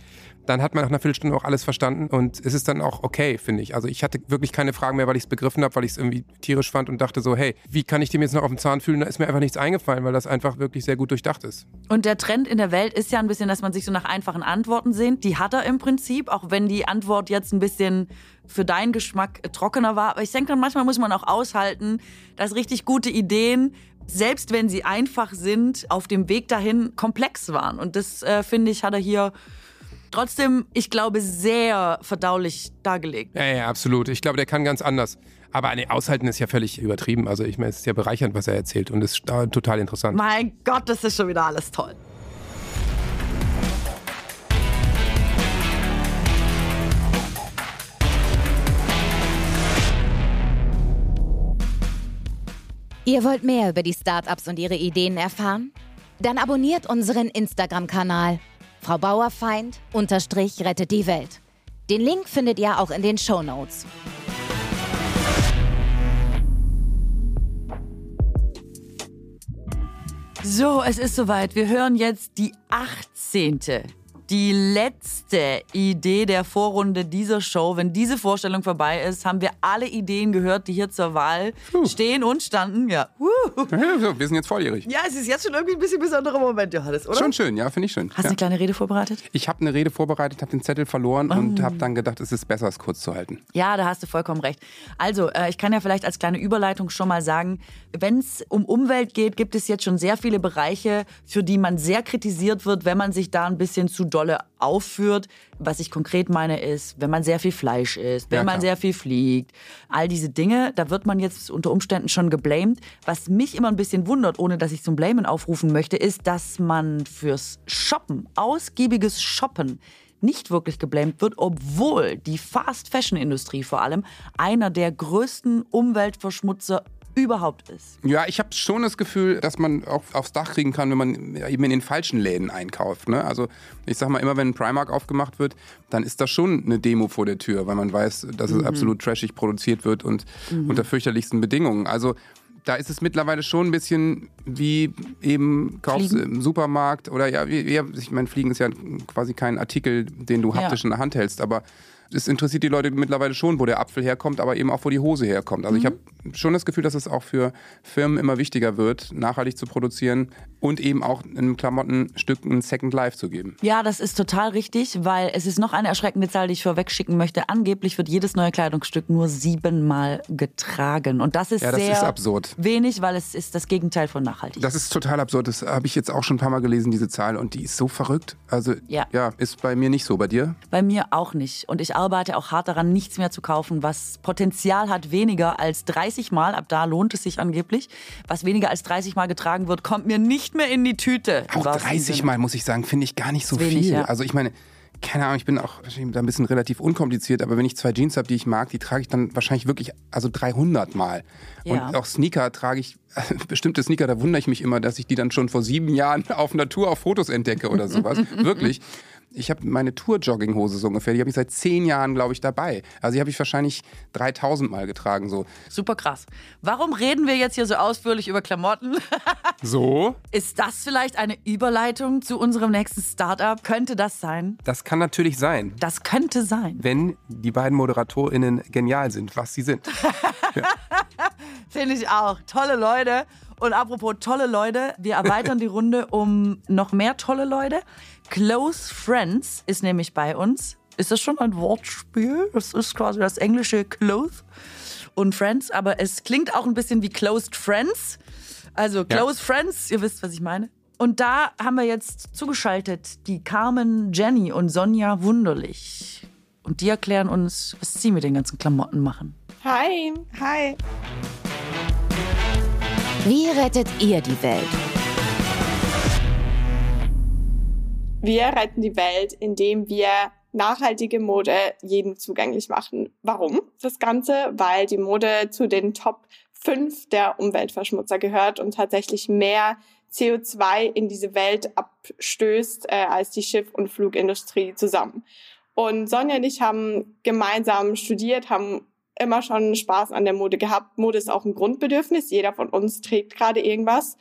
dann hat man nach einer Viertelstunde auch alles verstanden und es ist dann auch okay, finde ich. Also ich hatte wirklich keine Fragen mehr, weil ich es begriffen habe, weil ich es irgendwie tierisch fand und dachte so, hey, wie kann ich dem jetzt noch auf den Zahn fühlen? Da ist mir einfach nichts eingefallen, weil das einfach wirklich sehr gut durchdacht ist. Und der Trend in der Welt ist ja ein bisschen, dass man sich so nach einfachen Antworten sehnt. Die hat er im Prinzip, auch wenn die Antwort jetzt ein bisschen für deinen Geschmack trockener war. Aber ich denke dann, manchmal muss man auch aushalten, dass richtig gute Ideen, selbst wenn sie einfach sind, auf dem Weg dahin komplex waren. Und das, äh, finde ich, hat er hier trotzdem, ich glaube, sehr verdaulich dargelegt. Ja, ja, absolut. Ich glaube, der kann ganz anders. Aber nee, aushalten ist ja völlig übertrieben. Also ich meine, es ist ja bereichernd, was er erzählt und ist äh, total interessant. Mein Gott, das ist schon wieder alles toll. Ihr wollt mehr über die Startups und ihre Ideen erfahren? Dann abonniert unseren Instagram-Kanal. Frau Bauerfeind unterstrich rettet die Welt. Den Link findet ihr auch in den Show Notes. So, es ist soweit. Wir hören jetzt die 18. Die letzte Idee der Vorrunde dieser Show. Wenn diese Vorstellung vorbei ist, haben wir alle Ideen gehört, die hier zur Wahl stehen und standen. Ja. Ja, wir sind jetzt volljährig. ja, es ist jetzt schon irgendwie ein bisschen besonderer Moment, Johannes, oder? Schon schön, ja, finde ich schön. Hast du ja. eine kleine Rede vorbereitet? Ich habe eine Rede vorbereitet, habe den Zettel verloren Oh. und habe dann gedacht, es ist besser, es kurz zu halten. Ja, da hast du vollkommen recht. Also, äh, ich kann ja vielleicht als kleine Überleitung schon mal sagen, wenn es um Umwelt geht, gibt es jetzt schon sehr viele Bereiche, für die man sehr kritisiert wird, wenn man sich da ein bisschen zu dolle aufführt. Was ich konkret meine ist, wenn man sehr viel Fleisch isst, wenn Ja, man sehr viel fliegt, all diese Dinge, da wird man jetzt unter Umständen schon geblamed. Was mich immer ein bisschen wundert, ohne dass ich zum Blamen aufrufen möchte, ist, dass man fürs Shoppen, ausgiebiges Shoppen, nicht wirklich geblamed wird, obwohl die Fast-Fashion-Industrie vor allem einer der größten Umweltverschmutzer überhaupt ist. Ja, ich habe schon das Gefühl, dass man auch aufs Dach kriegen kann, wenn man eben in den falschen Läden einkauft. Ne? Also ich sag mal, immer wenn ein Primark aufgemacht wird, dann ist das schon eine Demo vor der Tür, weil man weiß, dass es absolut trashig produziert wird und unter fürchterlichsten Bedingungen. Also da ist es mittlerweile schon ein bisschen wie eben kaufst Fliegen? im Supermarkt oder ja, wie, ja ich meine, Fliegen ist ja quasi kein Artikel, den du Ja. haptisch in der Hand hältst, aber es interessiert die Leute mittlerweile schon, wo der Apfel herkommt, aber eben auch, wo die Hose herkommt. Also ich habe schon das Gefühl, dass es auch für Firmen immer wichtiger wird, nachhaltig zu produzieren und eben auch in einem Klamottenstück ein Second Life zu geben. Ja, das ist total richtig, weil es ist noch eine erschreckende Zahl, die ich vorwegschicken möchte. Angeblich wird jedes neue Kleidungsstück nur siebenmal getragen. Und das ist Ja, das sehr ist absurd. wenig, weil es ist das Gegenteil von nachhaltig. Das ist total absurd. Das habe ich jetzt auch schon ein paar Mal gelesen, diese Zahl. Und die ist so verrückt. Also, Ja. ja, ist bei mir nicht so. Bei dir? Bei mir auch nicht. Und ich arbeite auch hart daran, nichts mehr zu kaufen, was Potenzial hat, weniger als 30 Mal, ab da lohnt es sich angeblich, was weniger als 30 Mal getragen wird, kommt mir nicht mehr in die Tüte. Auch wahrsten 30 Sinne. Mal, muss ich sagen, finde ich gar nicht so wenig, viel. ja. Also ich meine, keine Ahnung, ich bin auch da ein bisschen relativ unkompliziert, aber wenn ich zwei Jeans habe, die ich mag, die trage ich dann wahrscheinlich wirklich also 300 Mal. Ja. Und auch Sneaker trage ich, bestimmte Sneaker, da wundere ich mich immer, dass ich die dann schon vor sieben Jahren auf Natur auf Fotos entdecke oder sowas. wirklich. Ich habe meine Tour-Jogginghose so ungefähr, die habe ich seit zehn Jahren, glaube ich, dabei. Also die habe ich wahrscheinlich 3000 Mal getragen. So. Super krass. Warum reden wir jetzt hier so ausführlich über Klamotten? so? Ist das vielleicht eine Überleitung zu unserem nächsten Startup? Könnte das sein? Das kann natürlich sein, Das könnte sein. wenn die beiden ModeratorInnen genial sind, was sie sind. Finde ich auch. Tolle Leute. Und apropos tolle Leute, wir erweitern die Runde um noch mehr tolle Leute. Close Friends ist nämlich bei uns. Ist das schon ein Wortspiel? Das ist quasi das englische Close und Friends, aber es klingt auch ein bisschen wie Closed Friends. Also Close Friends, ihr wisst, was ich meine. Und da haben wir jetzt zugeschaltet die Carmen, Jenny und Sonja Wunderlich. Und die erklären uns, was sie mit den ganzen Klamotten machen. Hi. Hi. Wie rettet ihr die Welt? Wir retten die Welt, indem wir nachhaltige Mode jedem zugänglich machen. Warum das Ganze? Weil die Mode zu den Top 5 der Umweltverschmutzer gehört und tatsächlich mehr CO2 in diese Welt abstößt äh, als die Schiff- und Flugindustrie zusammen. Und Sonja und ich haben gemeinsam studiert, haben immer schon Spaß an der Mode gehabt. Mode ist auch ein Grundbedürfnis. Jeder von uns trägt gerade irgendwas.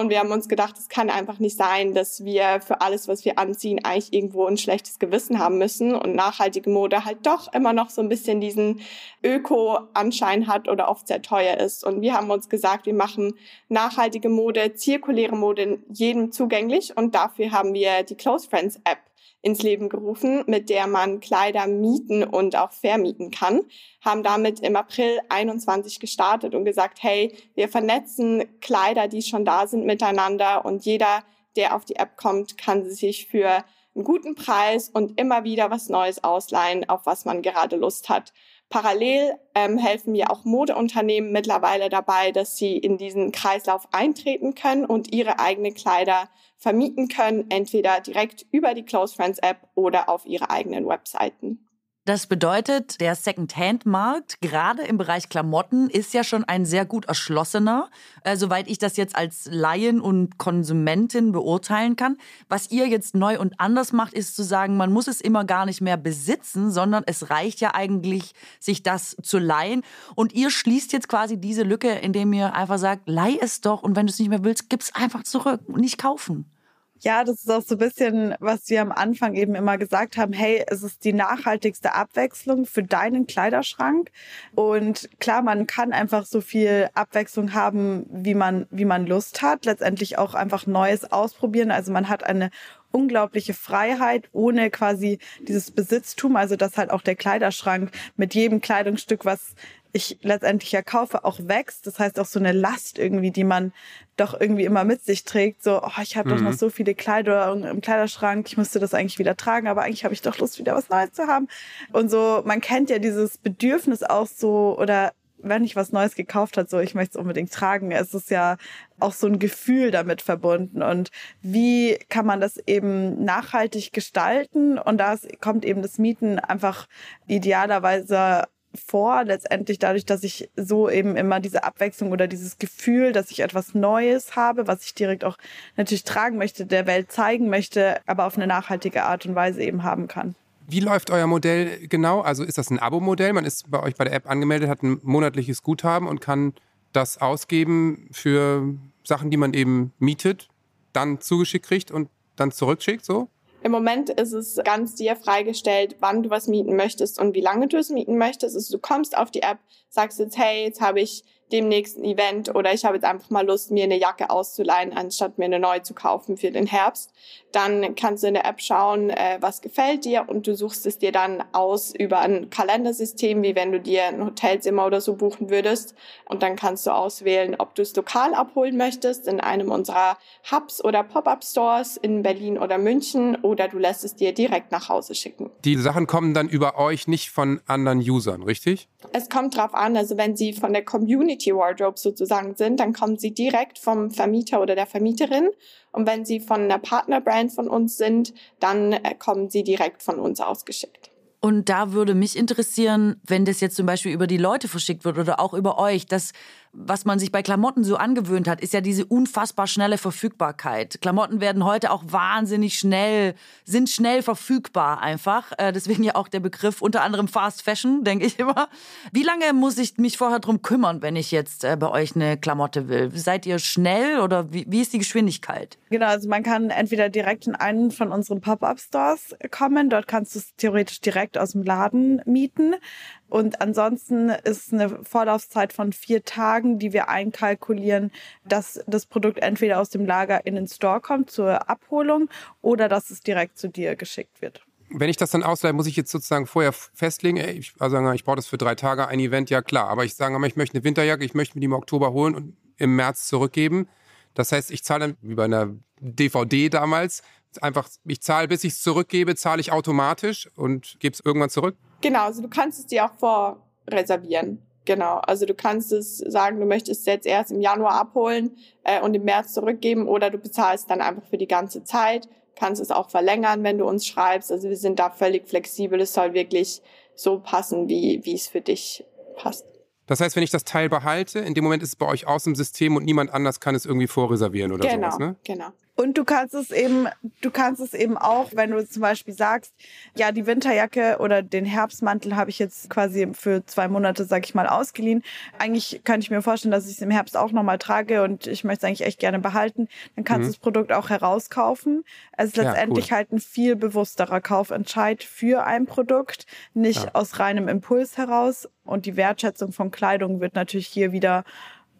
Und wir haben uns gedacht, es kann einfach nicht sein, dass wir für alles, was wir anziehen, eigentlich irgendwo ein schlechtes Gewissen haben müssen und nachhaltige Mode halt doch immer noch so ein bisschen diesen Öko-Anschein hat oder oft sehr teuer ist. Und wir haben uns gesagt, wir machen nachhaltige Mode, zirkuläre Mode jedem zugänglich und dafür haben wir die Close Friends App ins Leben gerufen, mit der man Kleider mieten und auch vermieten kann. Haben damit im April 21 gestartet und gesagt, hey, wir vernetzen Kleider, die schon da sind, miteinander und jeder, der auf die App kommt, kann sich für einen guten Preis und immer wieder was Neues ausleihen, auf was man gerade Lust hat. Parallel ähm, helfen wir auch Modeunternehmen mittlerweile dabei, dass sie in diesen Kreislauf eintreten können und ihre eigenen Kleider vermieten können, entweder direkt über die Close Friends App oder auf ihre eigenen Webseiten. Das bedeutet, der Second-Hand-Markt, gerade im Bereich Klamotten, ist ja schon ein sehr gut erschlossener, äh, soweit ich das jetzt als Laien und Konsumentin beurteilen kann. Was ihr jetzt neu und anders macht, ist zu sagen, man muss es immer gar nicht mehr besitzen, sondern es reicht ja eigentlich, sich das zu leihen. Und ihr schließt jetzt quasi diese Lücke, indem ihr einfach sagt, leih es doch und wenn du es nicht mehr willst, gib es einfach zurück und nicht kaufen. Ja, das ist auch so ein bisschen, was wir am Anfang eben immer gesagt haben. Hey, es ist die nachhaltigste Abwechslung für deinen Kleiderschrank. Und klar, man kann einfach so viel Abwechslung haben, wie man, wie man Lust hat. Letztendlich auch einfach Neues ausprobieren. Also man hat eine unglaubliche Freiheit ohne quasi dieses Besitztum. Also dass halt auch der Kleiderschrank mit jedem Kleidungsstück, was ich letztendlich ja kaufe, auch wächst. Das heißt auch so eine Last irgendwie, die man doch irgendwie immer mit sich trägt. So, oh, ich habe mhm. doch noch mhm. so viele Kleider im Kleiderschrank, ich müsste das eigentlich wieder tragen, aber eigentlich habe ich doch Lust, wieder was Neues zu haben. Und so, man kennt ja dieses Bedürfnis auch so, oder wenn ich was Neues gekauft hat, so ich möchte es unbedingt tragen. Es ist ja auch so ein Gefühl damit verbunden. Und wie kann man das eben nachhaltig gestalten? Und da kommt eben das Mieten einfach idealerweise vor, letztendlich dadurch, dass ich so eben immer diese Abwechslung oder dieses Gefühl, dass ich etwas Neues habe, was ich direkt auch natürlich tragen möchte, der Welt zeigen möchte, aber auf eine nachhaltige Art und Weise eben haben kann. Wie läuft euer Modell genau? Also ist das ein Abo-Modell? Man ist bei euch bei der App angemeldet, hat ein monatliches Guthaben und kann das ausgeben für Sachen, die man eben mietet, dann zugeschickt kriegt und dann zurückschickt, so? Im Moment ist es ganz dir freigestellt, wann du was mieten möchtest und wie lange du es mieten möchtest. Also du kommst auf die App, sagst jetzt, hey, jetzt habe ich dem nächsten Event oder ich habe jetzt einfach mal Lust, mir eine Jacke auszuleihen, anstatt mir eine neue zu kaufen für den Herbst. Dann kannst du in der App schauen, äh, was gefällt dir und du suchst es dir dann aus über ein Kalendersystem, wie wenn du dir ein Hotelzimmer oder so buchen würdest. Und dann kannst du auswählen, ob du es lokal abholen möchtest in einem unserer Hubs oder Pop-up-Stores in Berlin oder München oder du lässt es dir direkt nach Hause schicken. Die Sachen kommen dann über euch, nicht von anderen Usern, richtig? Es kommt drauf an, also wenn sie von der Community Wardrobe sozusagen sind, dann kommen sie direkt vom Vermieter oder der Vermieterin. Und wenn sie von einer Partnerbrand von uns sind, dann äh, kommen sie direkt von uns ausgeschickt. Und da würde mich interessieren, wenn das jetzt zum Beispiel über die Leute verschickt wird oder auch über euch, dass was man sich bei Klamotten so angewöhnt hat, ist ja diese unfassbar schnelle Verfügbarkeit. Klamotten werden heute auch wahnsinnig schnell, sind schnell verfügbar einfach. Äh, deswegen ja auch der Begriff unter anderem Fast Fashion, denke ich immer. Wie lange muss ich mich vorher drum kümmern, wenn ich jetzt äh, bei euch eine Klamotte will? Seid ihr schnell oder wie, wie ist die Geschwindigkeit? Genau, also man kann entweder direkt in einen von unseren Pop-up-Stores kommen. Dort kannst du es theoretisch direkt aus dem Laden mieten. Und ansonsten ist eine Vorlaufzeit von vier Tagen, die wir einkalkulieren, dass das Produkt entweder aus dem Lager in den Store kommt zur Abholung oder dass es direkt zu dir geschickt wird. Wenn ich das dann ausleihe, muss ich jetzt sozusagen vorher festlegen, ey, ich also ich brauche das für drei Tage, ein Event, ja klar. Aber ich sage, ich möchte eine Winterjacke, ich möchte mir die im Oktober holen und im März zurückgeben. Das heißt, ich zahle dann, wie bei einer DVD damals, einfach, ich zahle, bis ich es zurückgebe, zahle ich automatisch und gebe es irgendwann zurück. Genau, also du kannst es dir auch vorreservieren. Genau, also du kannst es sagen, du möchtest es jetzt erst im Januar abholen äh, und im März zurückgeben oder du bezahlst dann einfach für die ganze Zeit, kannst es auch verlängern, wenn du uns schreibst. Also wir sind da völlig flexibel. Es soll wirklich so passen, wie, wie es für dich passt. Das heißt, wenn ich das Teil behalte, in dem Moment ist es bei euch aus dem System und niemand anders kann es irgendwie vorreservieren oder genau, sowas, ne? Genau. Und du kannst es eben, du kannst es eben auch, wenn du zum Beispiel sagst, ja, die Winterjacke oder den Herbstmantel habe ich jetzt quasi für zwei Monate, sag ich mal, ausgeliehen. Eigentlich könnte ich mir vorstellen, dass ich es im Herbst auch nochmal trage und ich möchte es eigentlich echt gerne behalten. Dann kannst mhm. du das Produkt auch herauskaufen. Es ist letztendlich ja, cool. halt ein viel bewussterer Kaufentscheid für ein Produkt, nicht ja. aus reinem Impuls heraus. Und die Wertschätzung von Kleidung wird natürlich hier wieder,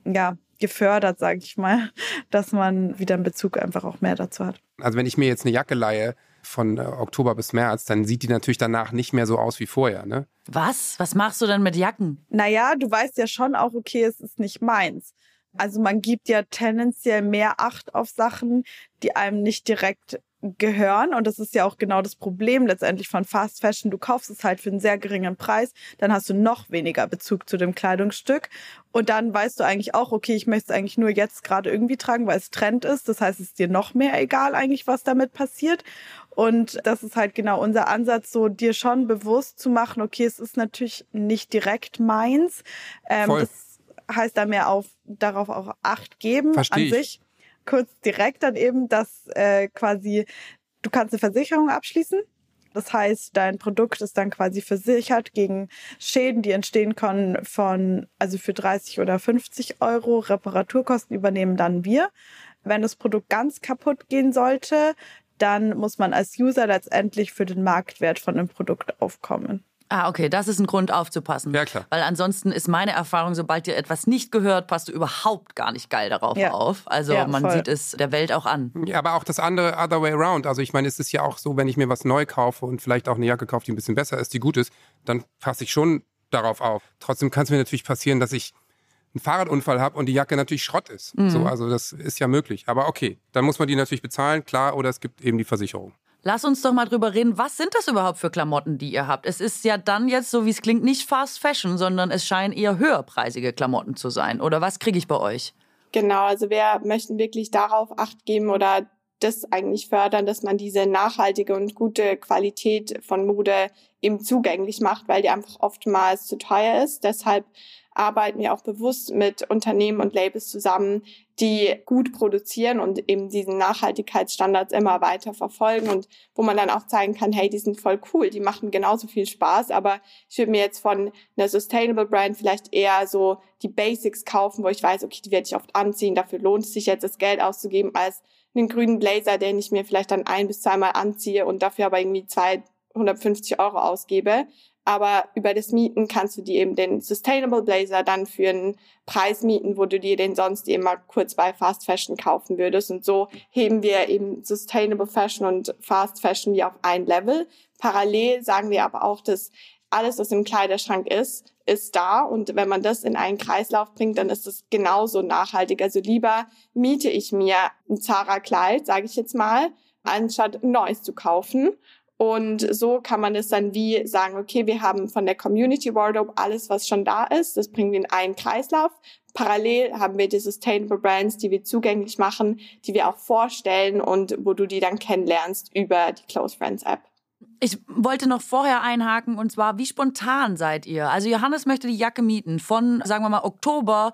ja, gefördert, sage ich mal, dass man wieder einen Bezug einfach auch mehr dazu hat. Also wenn ich mir jetzt eine Jacke leihe von äh, Oktober bis März, dann sieht die natürlich danach nicht mehr so aus wie vorher, ne? Was? Was machst du denn mit Jacken? Naja, du weißt ja schon auch, okay, es ist nicht meins. Also man gibt ja tendenziell mehr Acht auf Sachen, die einem nicht direkt gehören. Und das ist ja auch genau das Problem letztendlich von Fast Fashion. Du kaufst es halt für einen sehr geringen Preis, dann hast du noch weniger Bezug zu dem Kleidungsstück. Und dann weißt du eigentlich auch, okay, ich möchte es eigentlich nur jetzt gerade irgendwie tragen, weil es Trend ist. Das heißt, es ist dir noch mehr egal eigentlich, was damit passiert. Und das ist halt genau unser Ansatz, so dir schon bewusst zu machen, okay, es ist natürlich nicht direkt meins. Ähm, heißt da mehr auf, darauf auch Acht geben Versteh an ich. sich. Kurz direkt dann eben, dass äh, quasi du kannst eine Versicherung abschließen. Das heißt, dein Produkt ist dann quasi versichert gegen Schäden, die entstehen können von, also für 30 oder 50 Euro. Reparaturkosten übernehmen dann wir. Wenn das Produkt ganz kaputt gehen sollte, dann muss man als User letztendlich für den Marktwert von dem Produkt aufkommen. Ah, okay, das ist ein Grund aufzupassen. Ja, klar. Weil ansonsten ist meine Erfahrung, sobald dir etwas nicht gehört, passt du überhaupt gar nicht geil darauf Ja. auf. Also Ja, man voll. sieht es der Welt auch an. Ja, aber auch das andere other way around. Also ich meine, es ist ja auch so, wenn ich mir was neu kaufe und vielleicht auch eine Jacke kaufe, die ein bisschen besser ist, die gut ist, dann passe ich schon darauf auf. Trotzdem kann es mir natürlich passieren, dass ich einen Fahrradunfall habe und die Jacke natürlich Schrott ist. So, also das ist ja möglich. Aber okay, dann muss man die natürlich bezahlen, klar, oder es gibt eben die Versicherung. Lass uns doch mal drüber reden, was sind das überhaupt für Klamotten, die ihr habt? Es ist ja dann jetzt, so wie es klingt, nicht Fast Fashion, sondern es scheinen eher höherpreisige Klamotten zu sein. Oder was kriege ich bei euch? Genau, also wir möchten wirklich darauf Acht geben oder das eigentlich fördern, dass man diese nachhaltige und gute Qualität von Mode eben zugänglich macht, weil die einfach oftmals zu teuer ist. Deshalb arbeiten wir auch bewusst mit Unternehmen und Labels zusammen, die gut produzieren und eben diesen Nachhaltigkeitsstandards immer weiter verfolgen und wo man dann auch zeigen kann, hey, die sind voll cool, die machen genauso viel Spaß, aber ich würde mir jetzt von einer Sustainable Brand vielleicht eher so die Basics kaufen, wo ich weiß, okay, die werde ich oft anziehen, dafür lohnt es sich jetzt das Geld auszugeben, als einen grünen Blazer, den ich mir vielleicht dann ein bis zweimal anziehe und dafür aber irgendwie 250 Euro ausgebe. Aber über das Mieten kannst du dir eben den Sustainable Blazer dann für einen Preis mieten, wo du dir den sonst mal kurz bei Fast Fashion kaufen würdest. Und so heben wir eben Sustainable Fashion und Fast Fashion wie auf ein Level. Parallel sagen wir aber auch, dass alles, was im Kleiderschrank ist, ist da. Und wenn man das in einen Kreislauf bringt, dann ist es genauso nachhaltig. Also lieber miete ich mir ein Zara-Kleid, sage ich jetzt mal, anstatt ein neues zu kaufen. Und so kann man es dann wie sagen, okay, wir haben von der Community Wardrobe alles, was schon da ist, das bringen wir in einen Kreislauf. Parallel haben wir die Sustainable Brands, die wir zugänglich machen, die wir auch vorstellen und wo du die dann kennenlernst über die Close Friends App. Ich wollte noch vorher einhaken und zwar, wie spontan seid ihr? Also Johannes möchte die Jacke mieten von, sagen wir mal, Oktober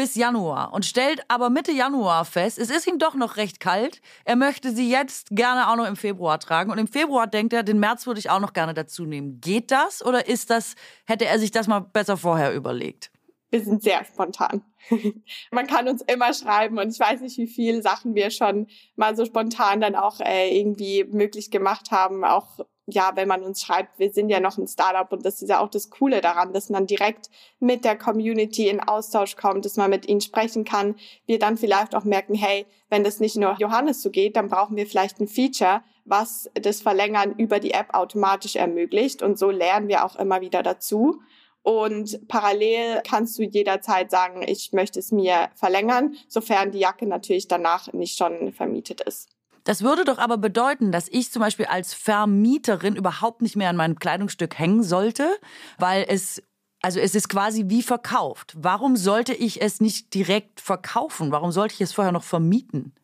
bis Januar und stellt aber Mitte Januar fest, es ist ihm doch noch recht kalt. Er möchte sie jetzt gerne auch noch im Februar tragen und im Februar denkt er, den März würde ich auch noch gerne dazu nehmen. Geht das oder ist das, hätte er sich das mal besser vorher überlegt? wir sind sehr spontan. Man kann uns immer schreiben und ich weiß nicht, wie viele Sachen wir schon mal so spontan dann auch äh, irgendwie möglich gemacht haben. Auch ja, wenn man uns schreibt, wir sind ja noch ein Startup und das ist ja auch das Coole daran, dass man direkt mit der Community in Austausch kommt, dass man mit ihnen sprechen kann. Wir dann vielleicht auch merken, hey, wenn das nicht nur Johannes so geht, dann brauchen wir vielleicht ein Feature, was das Verlängern über die App automatisch ermöglicht. Und so lernen wir auch immer wieder dazu. Und parallel kannst du jederzeit sagen, ich möchte es mir verlängern, sofern die Jacke natürlich danach nicht schon vermietet ist. Das würde doch aber bedeuten, dass ich zum Beispiel als Vermieterin überhaupt nicht mehr an meinem Kleidungsstück hängen sollte, weil es, also es ist quasi wie verkauft. Warum sollte ich es nicht direkt verkaufen? Warum sollte ich es vorher noch vermieten?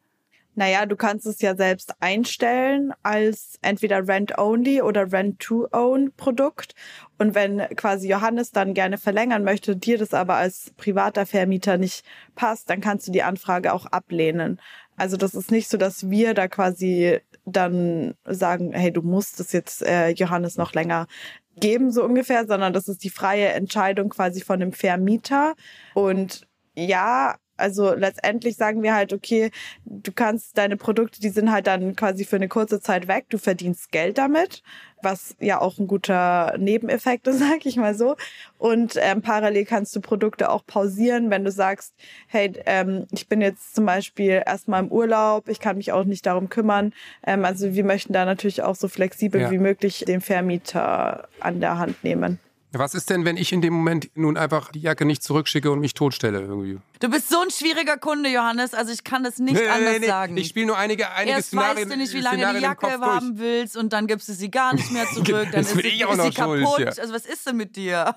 Naja, du kannst es ja selbst einstellen als entweder Rent-Only oder Rent-to-Own-Produkt. Und wenn quasi Johannes dann gerne verlängern möchte, dir das aber als privater Vermieter nicht passt, dann kannst du die Anfrage auch ablehnen. Also das ist nicht so, dass wir da quasi dann sagen, hey, du musst es jetzt äh, Johannes noch länger geben, so ungefähr, sondern das ist die freie Entscheidung quasi von dem Vermieter. Und ja, also letztendlich sagen wir halt, okay, du kannst deine Produkte, die sind halt dann quasi für eine kurze Zeit weg, du verdienst Geld damit, was ja auch ein guter Nebeneffekt ist, sag ich mal so. Und ähm, parallel kannst du Produkte auch pausieren, wenn du sagst, hey, ähm, ich bin jetzt zum Beispiel erstmal im Urlaub, ich kann mich auch nicht darum kümmern. Ähm, also wir möchten da natürlich auch so flexibel Ja. wie möglich den Vermieter an der Hand nehmen. Was ist denn, wenn ich in dem Moment nun einfach die Jacke nicht zurückschicke und mich totstelle irgendwie? Du bist so ein schwieriger Kunde, Johannes. Also ich kann das nicht Nee, anders nee, nee. sagen. Ich spiele nur einige, einige Erst Szenarien, weißt du nicht, wie lange Szenarien die Jacke durch. haben willst und dann gibst du sie gar nicht mehr zurück. Dann ist sie, ist sie kaputt. ja. Also was ist denn mit dir?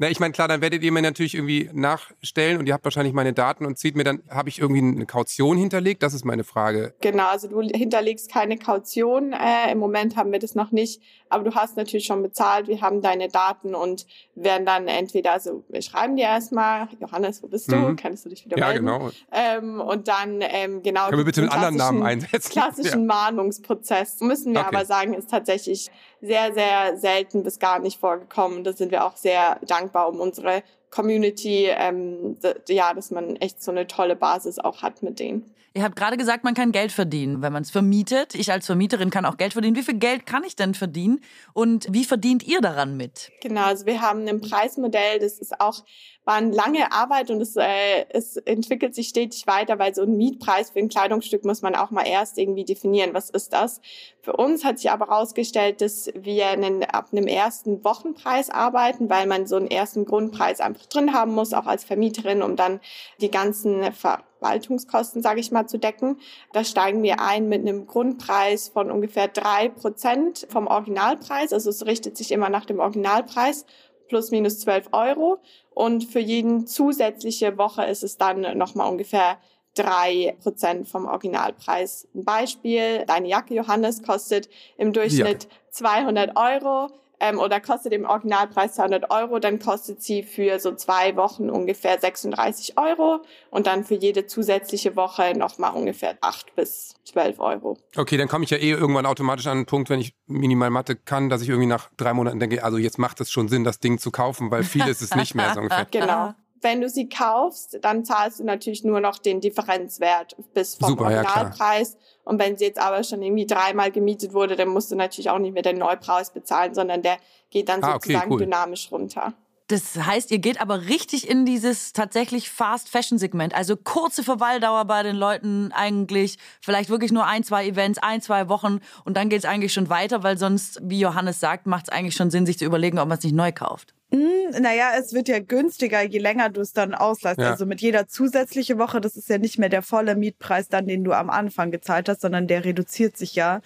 Na, ich meine, klar, dann werdet ihr mir natürlich irgendwie nachstellen und ihr habt wahrscheinlich meine Daten und zieht mir dann, habe ich irgendwie eine Kaution hinterlegt? Das ist meine Frage. Genau, also du hinterlegst keine Kaution. Äh, Im Moment haben wir das noch nicht, aber du hast natürlich schon bezahlt. Wir haben deine Daten und werden dann entweder, also wir schreiben dir erstmal, Johannes, wo bist du? Mhm. Kannst du dich wieder Ja, melden? genau. Ähm, und dann ähm, genau. Können wir bitte einen anderen Namen klassischen- einsetzen? Klassischen Mahnungsprozess müssen wir Okay. aber sagen, ist tatsächlich sehr, sehr selten bis gar nicht vorgekommen. Da sind wir auch sehr dankbar um unsere Community, ähm, ja, dass man echt so eine tolle Basis auch hat mit denen. Ihr habt gerade gesagt, man kann Geld verdienen, wenn man es vermietet. Ich als Vermieterin kann auch Geld verdienen. Wie viel Geld kann ich denn verdienen? Und wie verdient ihr daran mit? Genau, also wir haben ein Preismodell, das ist auch, war eine lange Arbeit und es, äh, es entwickelt sich stetig weiter, weil so ein Mietpreis für ein Kleidungsstück muss man auch mal erst irgendwie definieren, was ist das. Für uns hat sich aber herausgestellt, dass wir einen, ab einem ersten Wochenpreis arbeiten, weil man so einen ersten Grundpreis einfach drin haben muss, auch als Vermieterin, um dann die ganzen Verwaltungskosten, sage ich mal, zu decken. Da steigen wir ein mit einem Grundpreis von ungefähr drei Prozent vom Originalpreis. Also es richtet sich immer nach dem Originalpreis plus minus 12 Euro. Und für jeden zusätzliche Woche ist es dann nochmal ungefähr drei Prozent vom Originalpreis. Ein Beispiel, deine Jacke, Johannes, kostet im Durchschnitt 200 Euro ähm, oder kostet im Originalpreis 200 Euro, dann kostet sie für so zwei Wochen ungefähr 36 Euro und dann für jede zusätzliche Woche nochmal ungefähr 8 bis 12 Euro. Okay, dann komme ich ja eh irgendwann automatisch an einen Punkt, wenn ich minimal Mathe kann, dass ich irgendwie nach drei Monaten denke, also jetzt macht es schon Sinn, das Ding zu kaufen, weil viel ist es nicht mehr so ungefähr. Genau. Wenn du sie kaufst, dann zahlst du natürlich nur noch den Differenzwert bis vom Super, ja. Originalpreis. und wenn sie jetzt aber schon irgendwie dreimal gemietet wurde, dann musst du natürlich auch nicht mehr den Neupreis bezahlen, sondern der geht dann Ah, okay, sozusagen cool. dynamisch runter. Das heißt, ihr geht aber richtig in dieses tatsächlich Fast-Fashion-Segment. Also kurze Verweildauer bei den Leuten eigentlich. Vielleicht wirklich nur ein, zwei Events, ein, zwei Wochen. Und dann geht's eigentlich schon weiter, weil sonst, wie Johannes sagt, macht es eigentlich schon Sinn, sich zu überlegen, ob man es nicht neu kauft. Naja, es wird ja günstiger, je länger du es dann ausleihst. Ja. Also mit jeder zusätzliche Woche, das ist ja nicht mehr der volle Mietpreis dann, den du am Anfang gezahlt hast, sondern der reduziert sich ja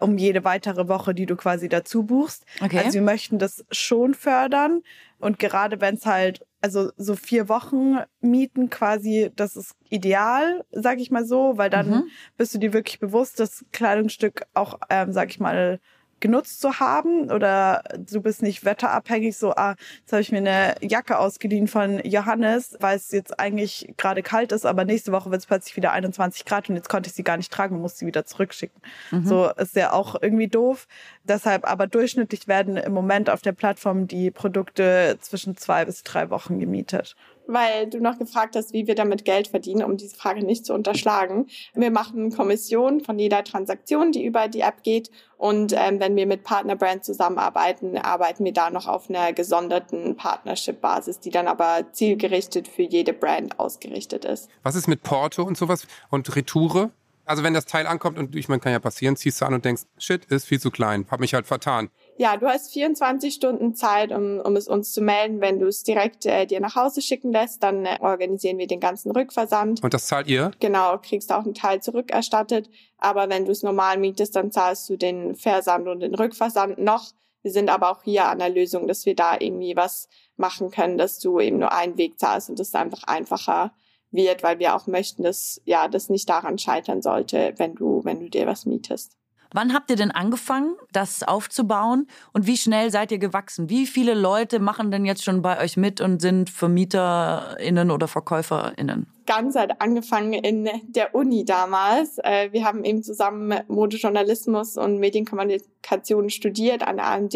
um jede weitere Woche, die du quasi dazu buchst. Okay. Also wir möchten das schon fördern. Und gerade wenn es halt, also so vier Wochen mieten quasi, das ist ideal, sag ich mal so, weil dann Mhm. bist du dir wirklich bewusst, das Kleidungsstück auch, ähm, sag ich mal, genutzt zu haben oder du bist nicht wetterabhängig, so, ah, jetzt habe ich mir eine Jacke ausgeliehen von Johannes, weil es jetzt eigentlich gerade kalt ist, aber nächste Woche wird es plötzlich wieder 21 Grad und jetzt konnte ich sie gar nicht tragen und muss sie wieder zurückschicken. So ist ja auch irgendwie doof. Deshalb aber durchschnittlich werden im Moment auf der Plattform die Produkte zwischen zwei bis drei Wochen gemietet. Weil du noch gefragt hast, wie wir damit Geld verdienen, um diese Frage nicht zu unterschlagen. Wir machen Kommission von jeder Transaktion, die über die App geht. Und ähm, wenn wir mit Partnerbrands zusammenarbeiten, arbeiten wir da noch auf einer gesonderten Partnership-Basis, die dann aber zielgerichtet für jede Brand ausgerichtet ist. Was ist mit Porto und sowas und Retoure? Also wenn das Teil ankommt und ich meine, kann ja passieren, ziehst du an und denkst, shit, ist viel zu klein, hab mich halt vertan. Ja, du hast 24 Stunden Zeit, um, um es uns zu melden. Wenn du es direkt äh, dir nach Hause schicken lässt, dann äh, organisieren wir den ganzen Rückversand. Und das zahlt ihr? Genau, kriegst auch einen Teil zurückerstattet. Aber wenn du es normal mietest, dann zahlst du den Versand und den Rückversand noch. Wir sind aber auch hier an der Lösung, dass wir da irgendwie was machen können, dass du eben nur einen Weg zahlst und das einfach einfacher wird, weil wir auch möchten, dass ja das nicht daran scheitern sollte, wenn du wenn du dir was mietest. Wann habt ihr denn angefangen, das aufzubauen? Und wie schnell seid ihr gewachsen? Wie viele Leute machen denn jetzt schon bei euch mit und sind VermieterInnen oder VerkäuferInnen? ganz hat angefangen in der Uni damals. Äh, Wir haben eben zusammen Modejournalismus und Medienkommunikation studiert an der AMD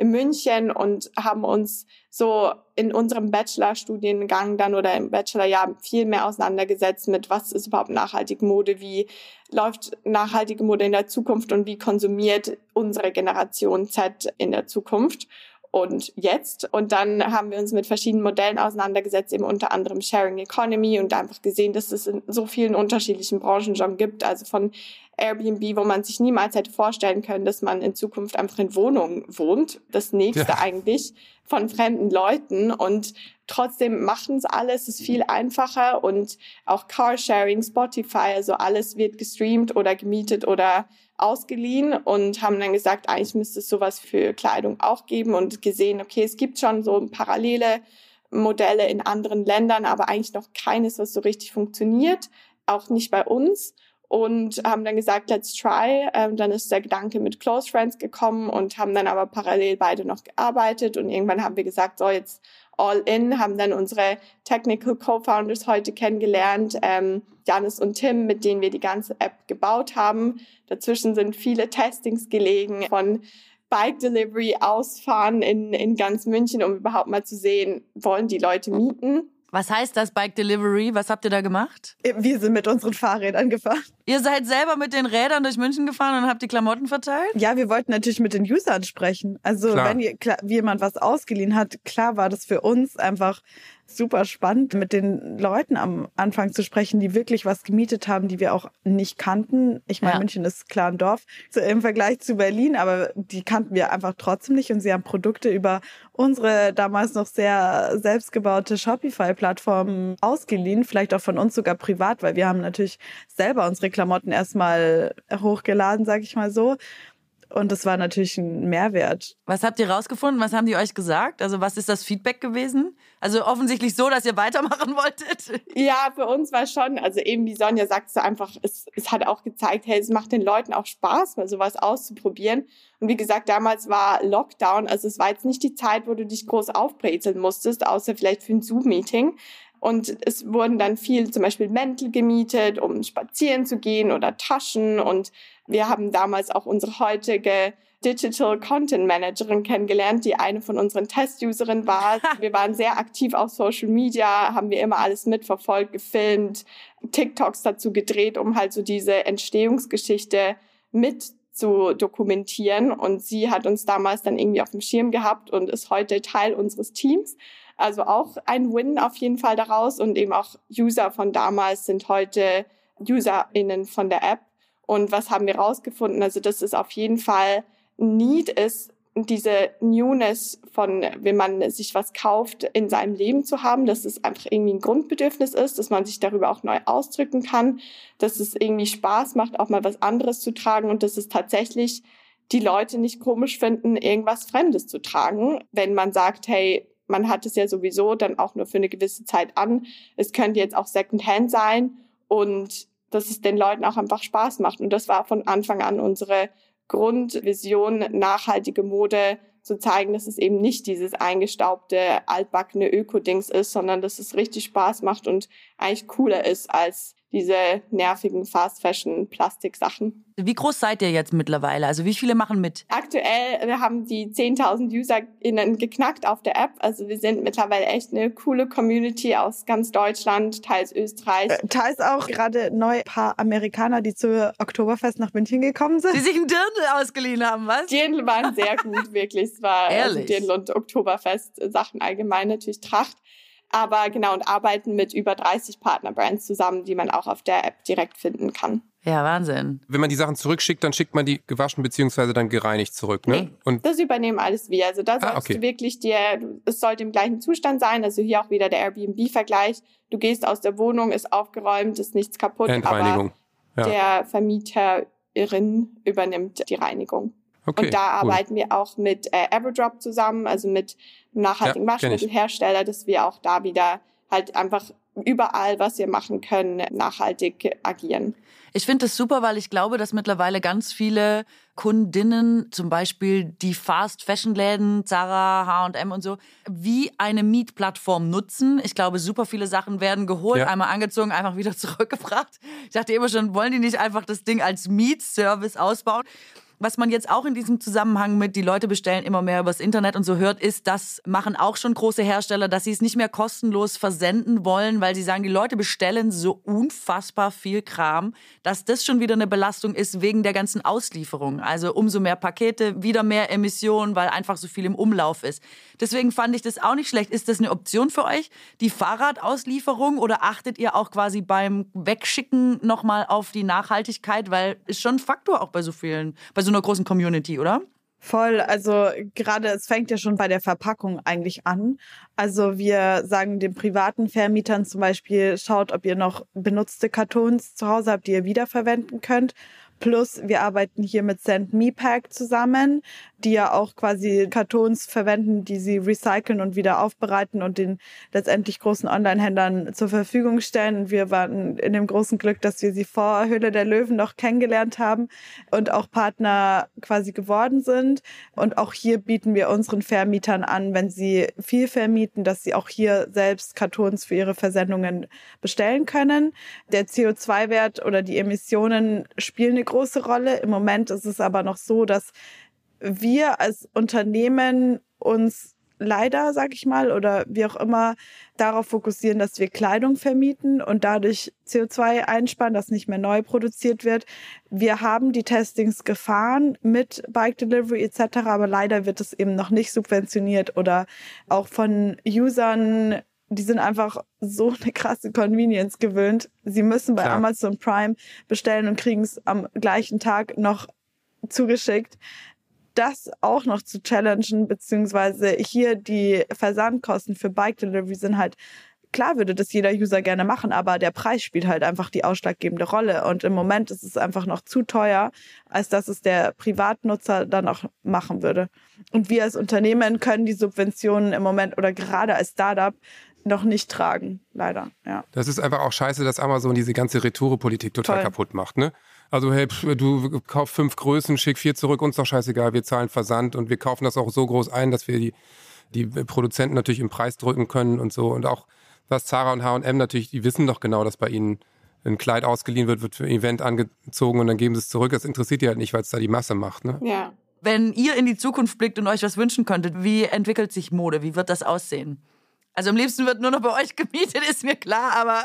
in München und haben uns so in unserem Bachelorstudiengang dann oder im Bachelorjahr viel mehr auseinandergesetzt mit, was ist überhaupt nachhaltige Mode, wie läuft nachhaltige Mode in der Zukunft und wie konsumiert unsere Generation Z in der Zukunft und jetzt. Und dann haben wir uns mit verschiedenen Modellen auseinandergesetzt, eben unter anderem Sharing Economy und einfach gesehen, dass es in so vielen unterschiedlichen Branchen schon gibt, also von Airbnb, wo man sich niemals hätte vorstellen können, dass man in Zukunft einfach in Wohnungen wohnt. Das nächste ja. eigentlich von fremden Leuten und trotzdem machen es alles, ist viel einfacher und auch Carsharing, Spotify, also alles wird gestreamt oder gemietet oder ausgeliehen und haben dann gesagt, eigentlich müsste es sowas für Kleidung auch geben und gesehen, okay, es gibt schon so parallele Modelle in anderen Ländern, aber eigentlich noch keines, was so richtig funktioniert, auch nicht bei uns und haben dann gesagt, let's try. Ähm, dann ist der Gedanke mit Close Friends gekommen und haben dann aber parallel beide noch gearbeitet und irgendwann haben wir gesagt, so jetzt all in, haben dann unsere Technical Co-Founders heute kennengelernt, ähm, Janis und Tim, mit denen wir die ganze App gebaut haben. Dazwischen sind viele Testings gelegen von Bike Delivery ausfahren in, in ganz München, um überhaupt mal zu sehen, wollen die Leute mieten was heißt das Bike Delivery? Was habt ihr da gemacht? Wir sind mit unseren Fahrrädern gefahren. Ihr seid selber mit den Rädern durch München gefahren und habt die Klamotten verteilt? Ja, wir wollten natürlich mit den Usern sprechen. Also klar. wenn jemand was ausgeliehen hat, klar war das für uns einfach super spannend, mit den Leuten am Anfang zu sprechen, die wirklich was gemietet haben, die wir auch nicht kannten. Ich meine, ja. München ist klar ein Dorf im Vergleich zu Berlin, aber die kannten wir einfach trotzdem nicht und sie haben Produkte über unsere damals noch sehr selbstgebaute Shopify-Plattform ausgeliehen, vielleicht auch von uns sogar privat, weil wir haben natürlich selber unsere Klamotten erstmal hochgeladen, sag ich mal so. Und das war natürlich ein Mehrwert. Was habt ihr rausgefunden? Was haben die euch gesagt? Also was ist das Feedback gewesen? Also offensichtlich so, dass ihr weitermachen wolltet? Ja, für uns war schon, also eben wie Sonja sagt, so einfach, es, es hat auch gezeigt, hey, es macht den Leuten auch Spaß, mal sowas auszuprobieren. Und wie gesagt, damals war Lockdown, also es war jetzt nicht die Zeit, wo du dich groß aufbrezeln musstest, außer vielleicht für ein Zoom-Meeting. Und es wurden dann viel zum Beispiel Mäntel gemietet, um spazieren zu gehen oder Taschen. Und wir haben damals auch unsere heutige Digital Content Managerin kennengelernt, die eine von unseren Test-Userinnen war. Wir waren sehr aktiv auf Social Media, haben wir immer alles mitverfolgt, gefilmt, TikToks dazu gedreht, um halt so diese Entstehungsgeschichte mit zu dokumentieren. Und sie hat uns damals dann irgendwie auf dem Schirm gehabt und ist heute Teil unseres Teams. Also auch ein Win auf jeden Fall daraus und eben auch User von damals sind heute UserInnen von der App. Und was haben wir rausgefunden? Also, dass es auf jeden Fall Need ist, diese Newness von, wenn man sich was kauft, in seinem Leben zu haben, dass es einfach irgendwie ein Grundbedürfnis ist, dass man sich darüber auch neu ausdrücken kann, dass es irgendwie Spaß macht, auch mal was anderes zu tragen und dass es tatsächlich die Leute nicht komisch finden, irgendwas Fremdes zu tragen, wenn man sagt, hey, man hat es ja sowieso dann auch nur für eine gewisse Zeit an. Es könnte jetzt auch Secondhand sein und dass es den Leuten auch einfach Spaß macht. Und das war von Anfang an unsere Grundvision, nachhaltige Mode zu zeigen, dass es eben nicht dieses eingestaubte, altbackene Öko-Dings ist, sondern dass es richtig Spaß macht und eigentlich cooler ist als diese nervigen Fast-Fashion-Plastik-Sachen. Wie groß seid ihr jetzt mittlerweile? Also wie viele machen mit? Aktuell wir haben die 10.000 UserInnen geknackt auf der App. Also wir sind mittlerweile echt eine coole Community aus ganz Deutschland, teils Österreich. Äh, teils auch gerade neu ein paar Amerikaner, die zur Oktoberfest nach München gekommen sind. Die sich ein Dirndl ausgeliehen haben, was? Dirndl waren sehr gut, wirklich. Es war also Ehrlich? Also Dirndl und Oktoberfest Sachen allgemein natürlich Tracht aber genau und arbeiten mit über 30 Partnerbrands zusammen, die man auch auf der App direkt finden kann. Ja, Wahnsinn. Wenn man die Sachen zurückschickt, dann schickt man die gewaschen bzw. dann gereinigt zurück, ne? Nee, und das übernehmen alles wir. Also da ah, sollst ah, okay. du wirklich dir, es sollte im gleichen Zustand sein. Also hier auch wieder der Airbnb-Vergleich. Du gehst aus der Wohnung, ist aufgeräumt, ist nichts kaputt, Endreinigung. aber ja. der Vermieterin übernimmt die Reinigung. Okay, und da cool. arbeiten wir auch mit äh, Everdrop zusammen, also mit nachhaltigen ja, Waschmittelhersteller, dass wir auch da wieder halt einfach überall, was wir machen können, nachhaltig agieren. Ich finde das super, weil ich glaube, dass mittlerweile ganz viele Kundinnen, zum Beispiel die Fast-Fashion-Läden, Zara, H&M und so, wie eine Mietplattform nutzen. Ich glaube, super viele Sachen werden geholt, ja. einmal angezogen, einfach wieder zurückgebracht. Ich dachte immer schon, wollen die nicht einfach das Ding als Mietservice ausbauen? Was man jetzt auch in diesem Zusammenhang mit die Leute bestellen immer mehr übers Internet und so hört, ist, das machen auch schon große Hersteller, dass sie es nicht mehr kostenlos versenden wollen, weil sie sagen, die Leute bestellen so unfassbar viel Kram, dass das schon wieder eine Belastung ist wegen der ganzen Auslieferung. Also umso mehr Pakete, wieder mehr Emissionen, weil einfach so viel im Umlauf ist. Deswegen fand ich das auch nicht schlecht. Ist das eine Option für euch, die Fahrradauslieferung oder achtet ihr auch quasi beim Wegschicken nochmal auf die Nachhaltigkeit, weil ist schon ein Faktor auch bei so vielen, bei so einer großen Community, oder? Voll, also gerade es fängt ja schon bei der Verpackung eigentlich an. Also wir sagen den privaten Vermietern zum Beispiel, schaut, ob ihr noch benutzte Kartons zu Hause habt, die ihr wiederverwenden könnt. Plus, wir arbeiten hier mit Send Me Pack zusammen, die ja auch quasi Kartons verwenden, die sie recyceln und wieder aufbereiten und den letztendlich großen Online-Händlern zur Verfügung stellen. wir waren in dem großen Glück, dass wir sie vor Höhle der Löwen noch kennengelernt haben und auch Partner quasi geworden sind. Und auch hier bieten wir unseren Vermietern an, wenn sie viel vermieten, dass sie auch hier selbst Kartons für ihre Versendungen bestellen können. Der CO2-Wert oder die Emissionen spielen eine große Rolle. Im Moment ist es aber noch so, dass wir als Unternehmen uns leider, sag ich mal, oder wie auch immer, darauf fokussieren, dass wir Kleidung vermieten und dadurch CO2 einsparen, das nicht mehr neu produziert wird. Wir haben die Testings gefahren mit Bike Delivery etc., aber leider wird es eben noch nicht subventioniert oder auch von Usern die sind einfach so eine krasse Convenience gewöhnt. Sie müssen bei Klar. Amazon Prime bestellen und kriegen es am gleichen Tag noch zugeschickt. Das auch noch zu challengen, beziehungsweise hier die Versandkosten für Bike Delivery sind halt klar würde das jeder User gerne machen, aber der Preis spielt halt einfach die ausschlaggebende Rolle. Und im Moment ist es einfach noch zu teuer, als dass es der Privatnutzer dann auch machen würde. Und wir als Unternehmen können die Subventionen im Moment oder gerade als Startup noch nicht tragen, leider. Ja. Das ist einfach auch scheiße, dass Amazon diese ganze Retoure-Politik total Voll. kaputt macht. Ne? Also hey, du kaufst fünf Größen, schick vier zurück, uns doch scheißegal, wir zahlen Versand und wir kaufen das auch so groß ein, dass wir die, die Produzenten natürlich im Preis drücken können und so. Und auch was Zara und H&M natürlich, die wissen doch genau, dass bei ihnen ein Kleid ausgeliehen wird, wird für ein Event angezogen und dann geben sie es zurück. Das interessiert die halt nicht, weil es da die Masse macht. Ne? Ja. Wenn ihr in die Zukunft blickt und euch was wünschen könntet, wie entwickelt sich Mode? Wie wird das aussehen? Also am liebsten wird nur noch bei euch gemietet, ist mir klar, aber.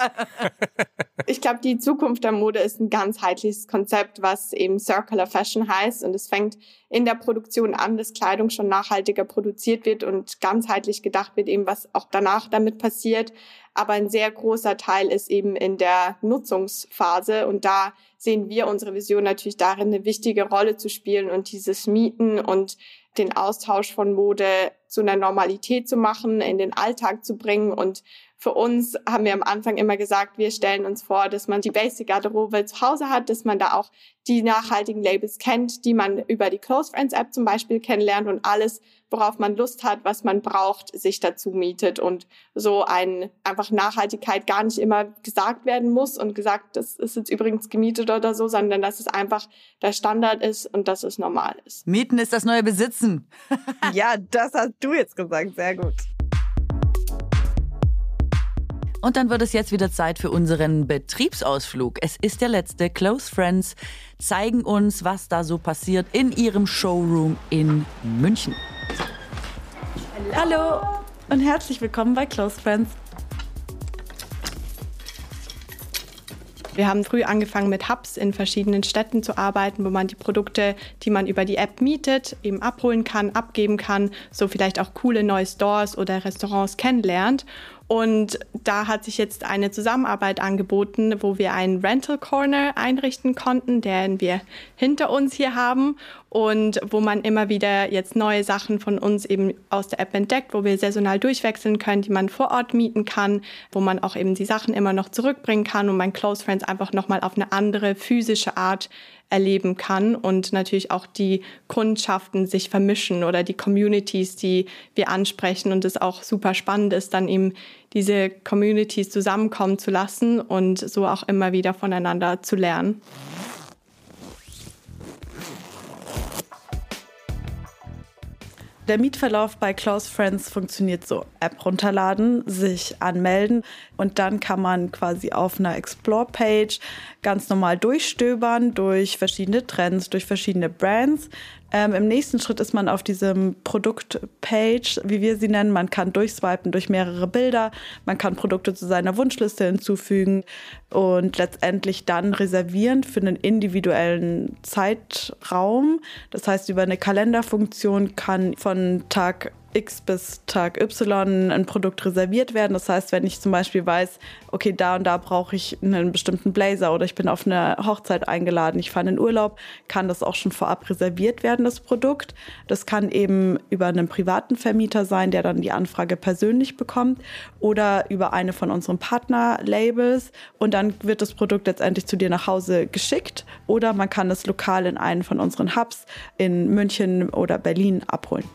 ich glaube, die Zukunft der Mode ist ein ganzheitliches Konzept, was eben Circular Fashion heißt. Und es fängt in der Produktion an, dass Kleidung schon nachhaltiger produziert wird und ganzheitlich gedacht wird, eben was auch danach damit passiert. Aber ein sehr großer Teil ist eben in der Nutzungsphase. Und da sehen wir unsere Vision natürlich darin, eine wichtige Rolle zu spielen und dieses Mieten und den Austausch von Mode zu einer Normalität zu machen, in den Alltag zu bringen. Und für uns haben wir am Anfang immer gesagt, wir stellen uns vor, dass man die Basic Garderobe zu Hause hat, dass man da auch die nachhaltigen Labels kennt, die man über die Close Friends App zum Beispiel kennenlernt und alles, worauf man Lust hat, was man braucht, sich dazu mietet und so ein einfach Nachhaltigkeit gar nicht immer gesagt werden muss und gesagt, das ist jetzt übrigens gemietet oder so, sondern dass es einfach der Standard ist und dass es normal ist. Mieten ist das neue Besitzen. ja, das hast du jetzt gesagt, sehr gut. Und dann wird es jetzt wieder Zeit für unseren Betriebsausflug. Es ist der letzte. Close Friends zeigen uns, was da so passiert in ihrem Showroom in München. Hallo, Hallo und herzlich willkommen bei Close Friends. Wir haben früh angefangen mit Hubs in verschiedenen Städten zu arbeiten, wo man die Produkte, die man über die App mietet, eben abholen kann, abgeben kann, so vielleicht auch coole neue Stores oder Restaurants kennenlernt. Und da hat sich jetzt eine Zusammenarbeit angeboten, wo wir einen Rental Corner einrichten konnten, den wir hinter uns hier haben und wo man immer wieder jetzt neue Sachen von uns eben aus der App entdeckt, wo wir saisonal durchwechseln können, die man vor Ort mieten kann, wo man auch eben die Sachen immer noch zurückbringen kann und mein Close Friends einfach nochmal auf eine andere physische Art erleben kann und natürlich auch die Kundschaften sich vermischen oder die Communities, die wir ansprechen und es auch super spannend ist, dann eben diese Communities zusammenkommen zu lassen und so auch immer wieder voneinander zu lernen. Der Mietverlauf bei Close Friends funktioniert so. App runterladen, sich anmelden und dann kann man quasi auf einer Explore-Page ganz normal durchstöbern durch verschiedene Trends, durch verschiedene Brands. Ähm, Im nächsten Schritt ist man auf diesem Produktpage, wie wir sie nennen. Man kann durchswipen durch mehrere Bilder. Man kann Produkte zu seiner Wunschliste hinzufügen und letztendlich dann reservieren für einen individuellen Zeitraum. Das heißt, über eine Kalenderfunktion kann von Tag X bis Tag Y ein Produkt reserviert werden. Das heißt, wenn ich zum Beispiel weiß, okay, da und da brauche ich einen bestimmten Blazer oder ich bin auf eine Hochzeit eingeladen, ich fahre in Urlaub, kann das auch schon vorab reserviert werden, das Produkt. Das kann eben über einen privaten Vermieter sein, der dann die Anfrage persönlich bekommt oder über eine von unseren Partnerlabels und dann wird das Produkt letztendlich zu dir nach Hause geschickt oder man kann es lokal in einen von unseren Hubs in München oder Berlin abholen.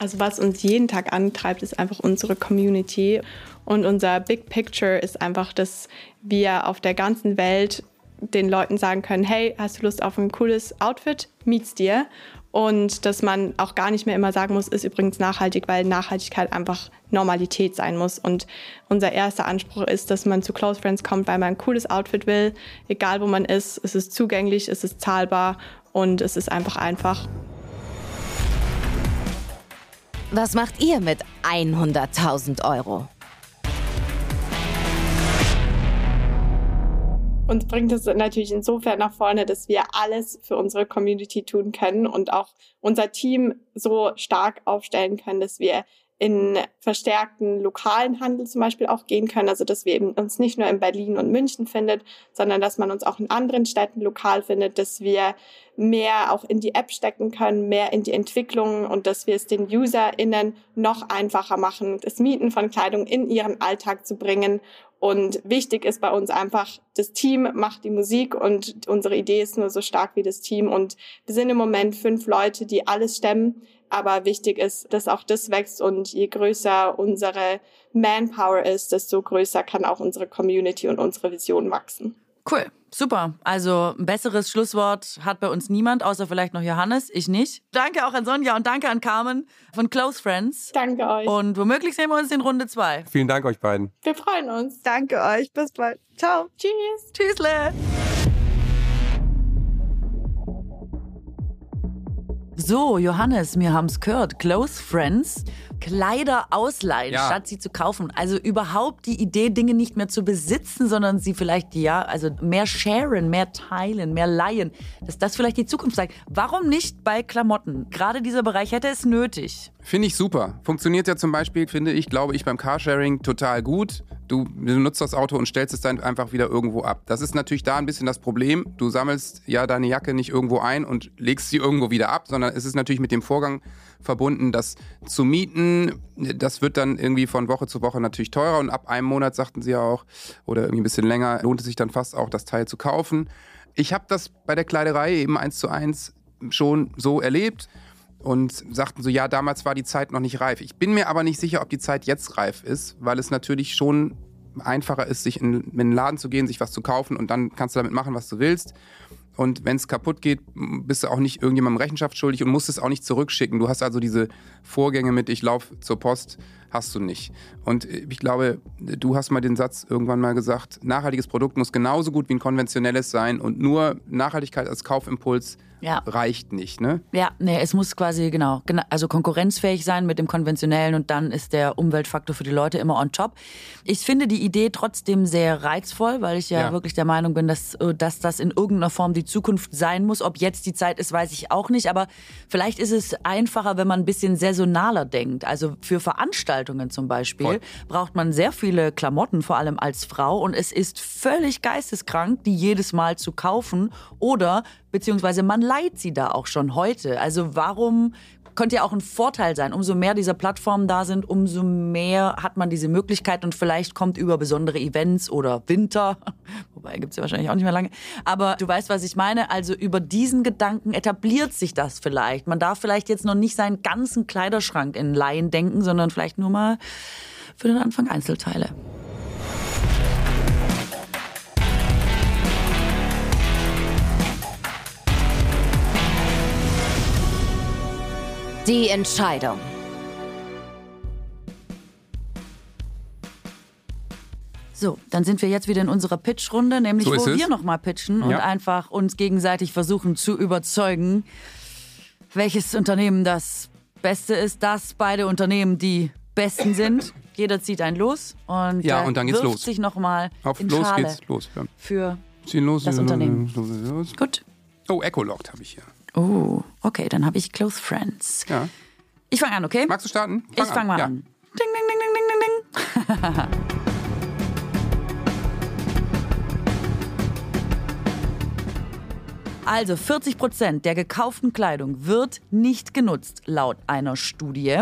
Also was uns jeden Tag antreibt, ist einfach unsere Community. Und unser Big Picture ist einfach, dass wir auf der ganzen Welt den Leuten sagen können, hey, hast du Lust auf ein cooles Outfit? Miet's dir. Und dass man auch gar nicht mehr immer sagen muss, ist übrigens nachhaltig, weil Nachhaltigkeit einfach Normalität sein muss. Und unser erster Anspruch ist, dass man zu Close Friends kommt, weil man ein cooles Outfit will. Egal wo man ist, es ist zugänglich, es ist zahlbar und es ist einfach einfach. Was macht ihr mit 100.000 Euro? Uns bringt es natürlich insofern nach vorne, dass wir alles für unsere Community tun können und auch unser Team so stark aufstellen können, dass wir in verstärkten lokalen Handel zum Beispiel auch gehen können. Also dass wir eben uns nicht nur in Berlin und München findet, sondern dass man uns auch in anderen Städten lokal findet, dass wir mehr auch in die App stecken können, mehr in die Entwicklung und dass wir es den UserInnen noch einfacher machen, das Mieten von Kleidung in ihren Alltag zu bringen. Und wichtig ist bei uns einfach, das Team macht die Musik und unsere Idee ist nur so stark wie das Team. Und wir sind im Moment fünf Leute, die alles stemmen. Aber wichtig ist, dass auch das wächst und je größer unsere Manpower ist, desto größer kann auch unsere Community und unsere Vision wachsen. Cool, super. Also ein besseres Schlusswort hat bei uns niemand, außer vielleicht noch Johannes, ich nicht. Danke auch an Sonja und danke an Carmen von Close Friends. Danke euch. Und womöglich sehen wir uns in Runde zwei. Vielen Dank euch beiden. Wir freuen uns. Danke euch, bis bald. Ciao. Tschüss. Tschüssle. So, Johannes, wir haben's gehört. Close Friends. Kleider ausleihen, Ja. statt sie zu kaufen. Also überhaupt die Idee, Dinge nicht mehr zu besitzen, sondern sie vielleicht, ja, also mehr sharen, mehr teilen, mehr leihen. Dass das vielleicht die Zukunft zeigt. Warum nicht bei Klamotten? Gerade dieser Bereich hätte es nötig. Finde ich super. Funktioniert ja zum Beispiel, finde ich, glaube ich, beim Carsharing total gut. Du, du nutzt das Auto und stellst es dann einfach wieder irgendwo ab. Das ist natürlich da ein bisschen das Problem. Du sammelst ja deine Jacke nicht irgendwo ein und legst sie irgendwo wieder ab, sondern es ist natürlich mit dem Vorgang verbunden, das zu mieten. Das wird dann irgendwie von Woche zu Woche natürlich teurer und ab einem Monat, sagten sie ja auch, oder irgendwie ein bisschen länger, lohnt es sich dann fast auch, das Teil zu kaufen. Ich habe das bei der Kleiderei eben eins zu eins schon so erlebt und sagten so, ja, damals war die Zeit noch nicht reif. Ich bin mir aber nicht sicher, ob die Zeit jetzt reif ist, weil es natürlich schon einfacher ist, sich in, in den Laden zu gehen, sich was zu kaufen und dann kannst du damit machen, was du willst. Und wenn es kaputt geht, bist du auch nicht irgendjemandem Rechenschaft schuldig und musst es auch nicht zurückschicken. Du hast also diese Vorgänge mit, ich laufe zur Post, hast du nicht. Und ich glaube, du hast mal den Satz irgendwann mal gesagt, nachhaltiges Produkt muss genauso gut wie ein konventionelles sein und nur Nachhaltigkeit als Kaufimpuls Ja. reicht nicht. Ne? Ja, nee, es muss quasi, genau, gena- also konkurrenzfähig sein mit dem konventionellen und dann ist der Umweltfaktor für die Leute immer on top. Ich finde die Idee trotzdem sehr reizvoll, weil ich ja, Ja. wirklich der Meinung bin, dass, äh, dass das in irgendeiner Form die Zukunft sein muss. Ob jetzt die Zeit ist, weiß ich auch nicht, aber vielleicht ist es einfacher, wenn man ein bisschen saisonaler denkt. Also für Veranstaltungen zum Beispiel Voll. braucht man sehr viele Klamotten, vor allem als Frau und es ist völlig geisteskrank, die jedes Mal zu kaufen oder beziehungsweise man leiht sie da auch schon heute. Also warum könnte ja auch ein Vorteil sein. Umso mehr diese Plattformen da sind, umso mehr hat man diese Möglichkeit und vielleicht kommt über besondere Events oder Winter, wobei gibt's ja wahrscheinlich auch nicht mehr lange, aber du weißt, was ich meine. Also über diesen Gedanken etabliert sich das vielleicht. Man darf vielleicht jetzt noch nicht seinen ganzen Kleiderschrank in Laien denken, sondern vielleicht nur mal für den Anfang Einzelteile. Die Entscheidung. So, dann sind wir jetzt wieder in unserer Pitch-Runde, nämlich So wo es. wir nochmal pitchen und Ja. einfach uns gegenseitig versuchen zu überzeugen, welches Unternehmen das Beste ist, dass beide Unternehmen die Besten sind. Jeder zieht einen los und, Ja, und dann geht's wirft los. sich nochmal Auf in los Schale geht's los. Ja. für Ziehen los. Das Unternehmen. los, los, los. Gut. Oh, Echolockt habe ich hier. Oh, okay, dann habe ich Close Friends. Ja. Ich fange an, okay? Magst du starten? ich fange mal ja. an. Ding, ding, ding, ding, ding, ding, ding. Also 40 Prozent der gekauften Kleidung wird nicht genutzt, laut einer Studie.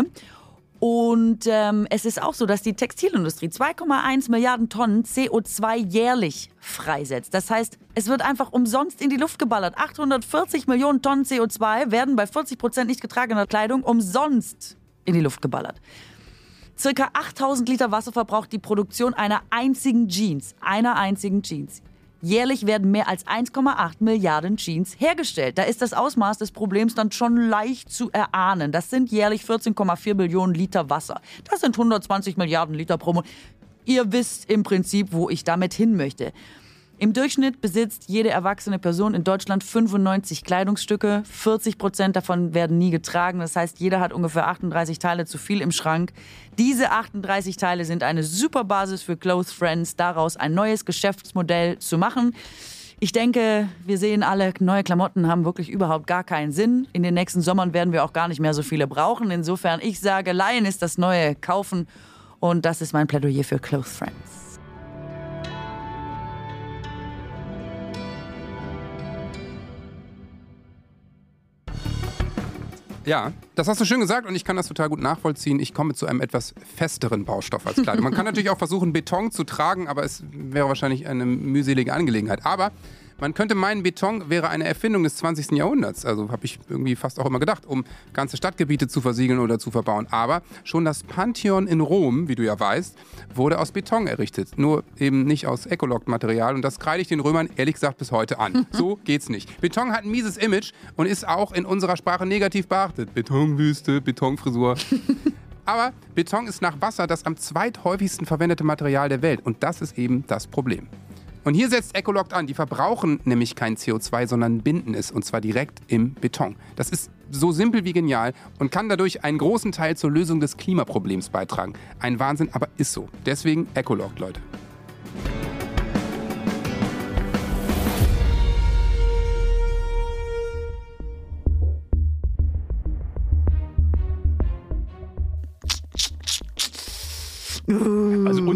Und ähm, es ist auch so, dass die Textilindustrie 2,1 Milliarden Tonnen CO2 jährlich freisetzt. Das heißt, es wird einfach umsonst in die Luft geballert. 840 Millionen Tonnen CO2 werden bei 40 Prozent nicht getragener Kleidung umsonst in die Luft geballert. Circa 8000 Liter Wasser verbraucht die Produktion einer einzigen Jeans. Einer einzigen Jeans. Jährlich werden mehr als 1,8 Milliarden Jeans hergestellt. Da ist das Ausmaß des Problems dann schon leicht zu erahnen. Das sind jährlich 14,4 Billionen Liter Wasser. Das sind 120 Milliarden Liter pro Monat. Ihr wisst im Prinzip, wo ich damit hin möchte. Im Durchschnitt besitzt jede erwachsene Person in Deutschland 95 Kleidungsstücke. 40 Prozent davon werden nie getragen. Das heißt, jeder hat ungefähr 38 Teile zu viel im Schrank. Diese 38 Teile sind eine super Basis für Close Friends, daraus ein neues Geschäftsmodell zu machen. Ich denke, wir sehen alle, neue Klamotten haben wirklich überhaupt gar keinen Sinn. In den nächsten Sommern werden wir auch gar nicht mehr so viele brauchen. Insofern, ich sage, Leihen ist das neue Kaufen. Und das ist mein Plädoyer für Close Friends. Ja, das hast du schön gesagt und ich kann das total gut nachvollziehen. Ich komme zu einem etwas festeren Baustoff als Kleidung. Man kann natürlich auch versuchen, Beton zu tragen, aber es wäre wahrscheinlich eine mühselige Angelegenheit. Aber man könnte meinen, Beton wäre eine Erfindung des 20. Jahrhunderts. Also habe ich irgendwie fast auch immer gedacht, um ganze Stadtgebiete zu versiegeln oder zu verbauen. Aber schon das Pantheon in Rom, wie du ja weißt, wurde aus Beton errichtet. Nur eben nicht aus Ecolock-Material. Und das kreide ich den Römern ehrlich gesagt bis heute an. So geht's nicht. Beton hat ein mieses Image und ist auch in unserer Sprache negativ beachtet. Betonwüste, Betonfrisur. Aber Beton ist nach Wasser das am zweithäufigsten verwendete Material der Welt. Und das ist eben das Problem. Und hier setzt Ecoloct an. Die verbrauchen nämlich kein CO2, sondern binden es. Und zwar direkt im Beton. Das ist so simpel wie genial und kann dadurch einen großen Teil zur Lösung des Klimaproblems beitragen. Ein Wahnsinn, aber ist so. Deswegen Ecoloct, Leute. Also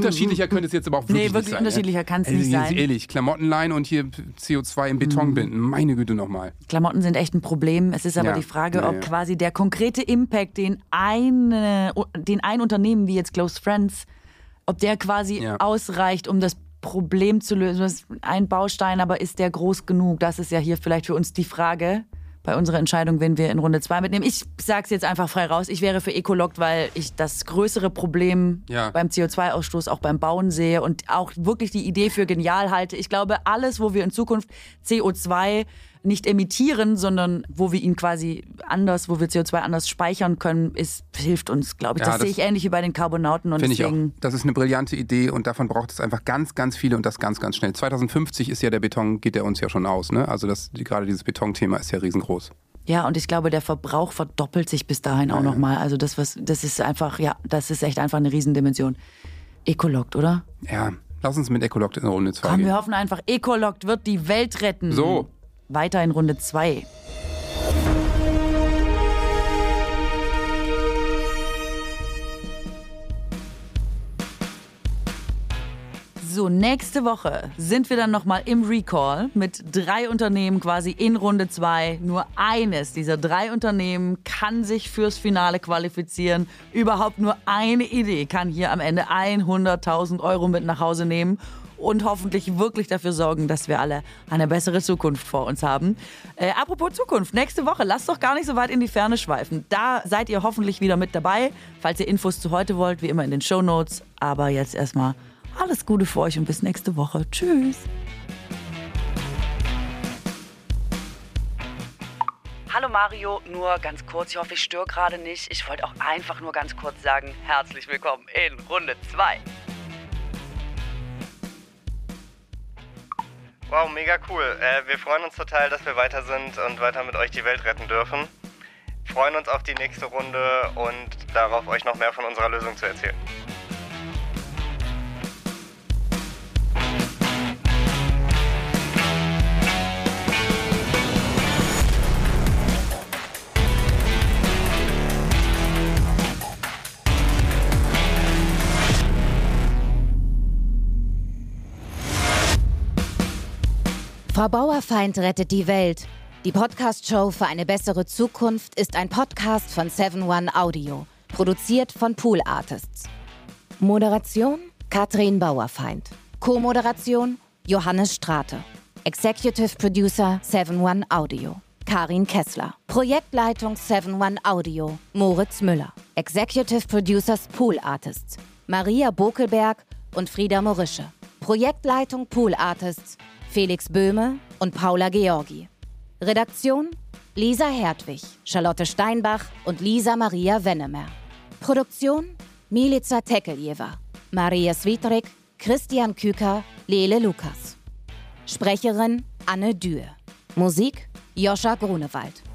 unterschiedlicher könnte es jetzt aber auch wirklich Nee, nicht wirklich sein. unterschiedlicher kann's also nicht jetzt sein. Ehrlich, Klamottenleihen und hier CO2 im Beton Mhm. binden. Meine Güte nochmal. Klamotten sind echt ein Problem. Es ist aber Ja, die Frage, ja, ob ja. quasi der konkrete Impact, den, eine, den ein Unternehmen wie jetzt Close Friends, ob der quasi ausreicht, um das Problem zu lösen. Das ist ein Baustein, aber ist der groß genug? Das ist ja hier vielleicht für uns die Frage bei unserer Entscheidung, wenn wir in Runde 2 mitnehmen. Ich sag's jetzt einfach frei raus. Ich wäre für Ecolog, weil ich das größere Problem Ja. beim CO2-Ausstoß auch beim Bauen sehe und auch wirklich die Idee für genial halte. Ich glaube, alles, wo wir in Zukunft CO2 nicht emittieren, sondern wo wir ihn quasi anders, wo wir CO2 anders speichern können, ist, hilft uns, glaube ich. Ja, das, das sehe ich ähnlich wie bei den Carbonauten und Finde ich auch. Das ist eine brillante Idee und davon braucht es einfach ganz, ganz viele und das ganz, ganz schnell. 2050 ist ja der Beton, geht der uns ja schon aus. Ne? Also das, gerade dieses Betonthema ist ja riesengroß. Ja, und ich glaube, der Verbrauch verdoppelt sich bis dahin auch nochmal. Also das, was, das ist einfach, ja, das ist echt einfach eine Riesendimension. Ecologed, oder? Ja, lass uns mit Ecoloct in Runde 2 Komm, gehen. wir hoffen einfach, Ecologed wird die Welt retten. So. Weiter in Runde 2. So, nächste Woche sind wir dann nochmal im Recall mit drei Unternehmen quasi in Runde 2. Nur eines dieser drei Unternehmen kann sich fürs Finale qualifizieren. Überhaupt nur eine Idee kann hier am Ende 100.000 Euro mit nach Hause nehmen und hoffentlich wirklich dafür sorgen, dass wir alle eine bessere Zukunft vor uns haben. Äh, apropos Zukunft, nächste Woche, lasst doch gar nicht so weit in die Ferne schweifen. Da seid ihr hoffentlich wieder mit dabei. Falls ihr Infos zu heute wollt, wie immer in den Show Notes. Aber jetzt erstmal alles Gute für euch und bis nächste Woche. Tschüss. Hallo Mario, nur ganz kurz, ich hoffe, ich störe gerade nicht. Ich wollte auch einfach nur ganz kurz sagen, herzlich willkommen in Runde 2. Wow, mega cool. Äh, wir freuen uns total, dass wir weiter sind und weiter mit euch die Welt retten dürfen. Freuen uns auf die nächste Runde und darauf, euch noch mehr von unserer Lösung zu erzählen. Frau Bauerfeind rettet die Welt. Die Podcast-Show für eine bessere Zukunft ist ein Podcast von 7-One Audio, produziert von Pool Artists. Moderation Katrin Bauerfeind. Co-Moderation Johannes Strate. Executive Producer 7-One Audio. Karin Kessler. Projektleitung 7-One Audio. Moritz Müller. Executive Producers Pool Artists. Maria Bokelberg und Frieda Morische. Projektleitung Pool Artists. Felix Böhme und Paula Georgi. Redaktion Lisa Hertwig, Charlotte Steinbach und Lisa Maria Wennemer. Produktion Milica Tekeljeva, Maria Svitrik, Christian Küker, Lele Lukas. Sprecherin Anne Dürr. Musik Joscha Grunewald.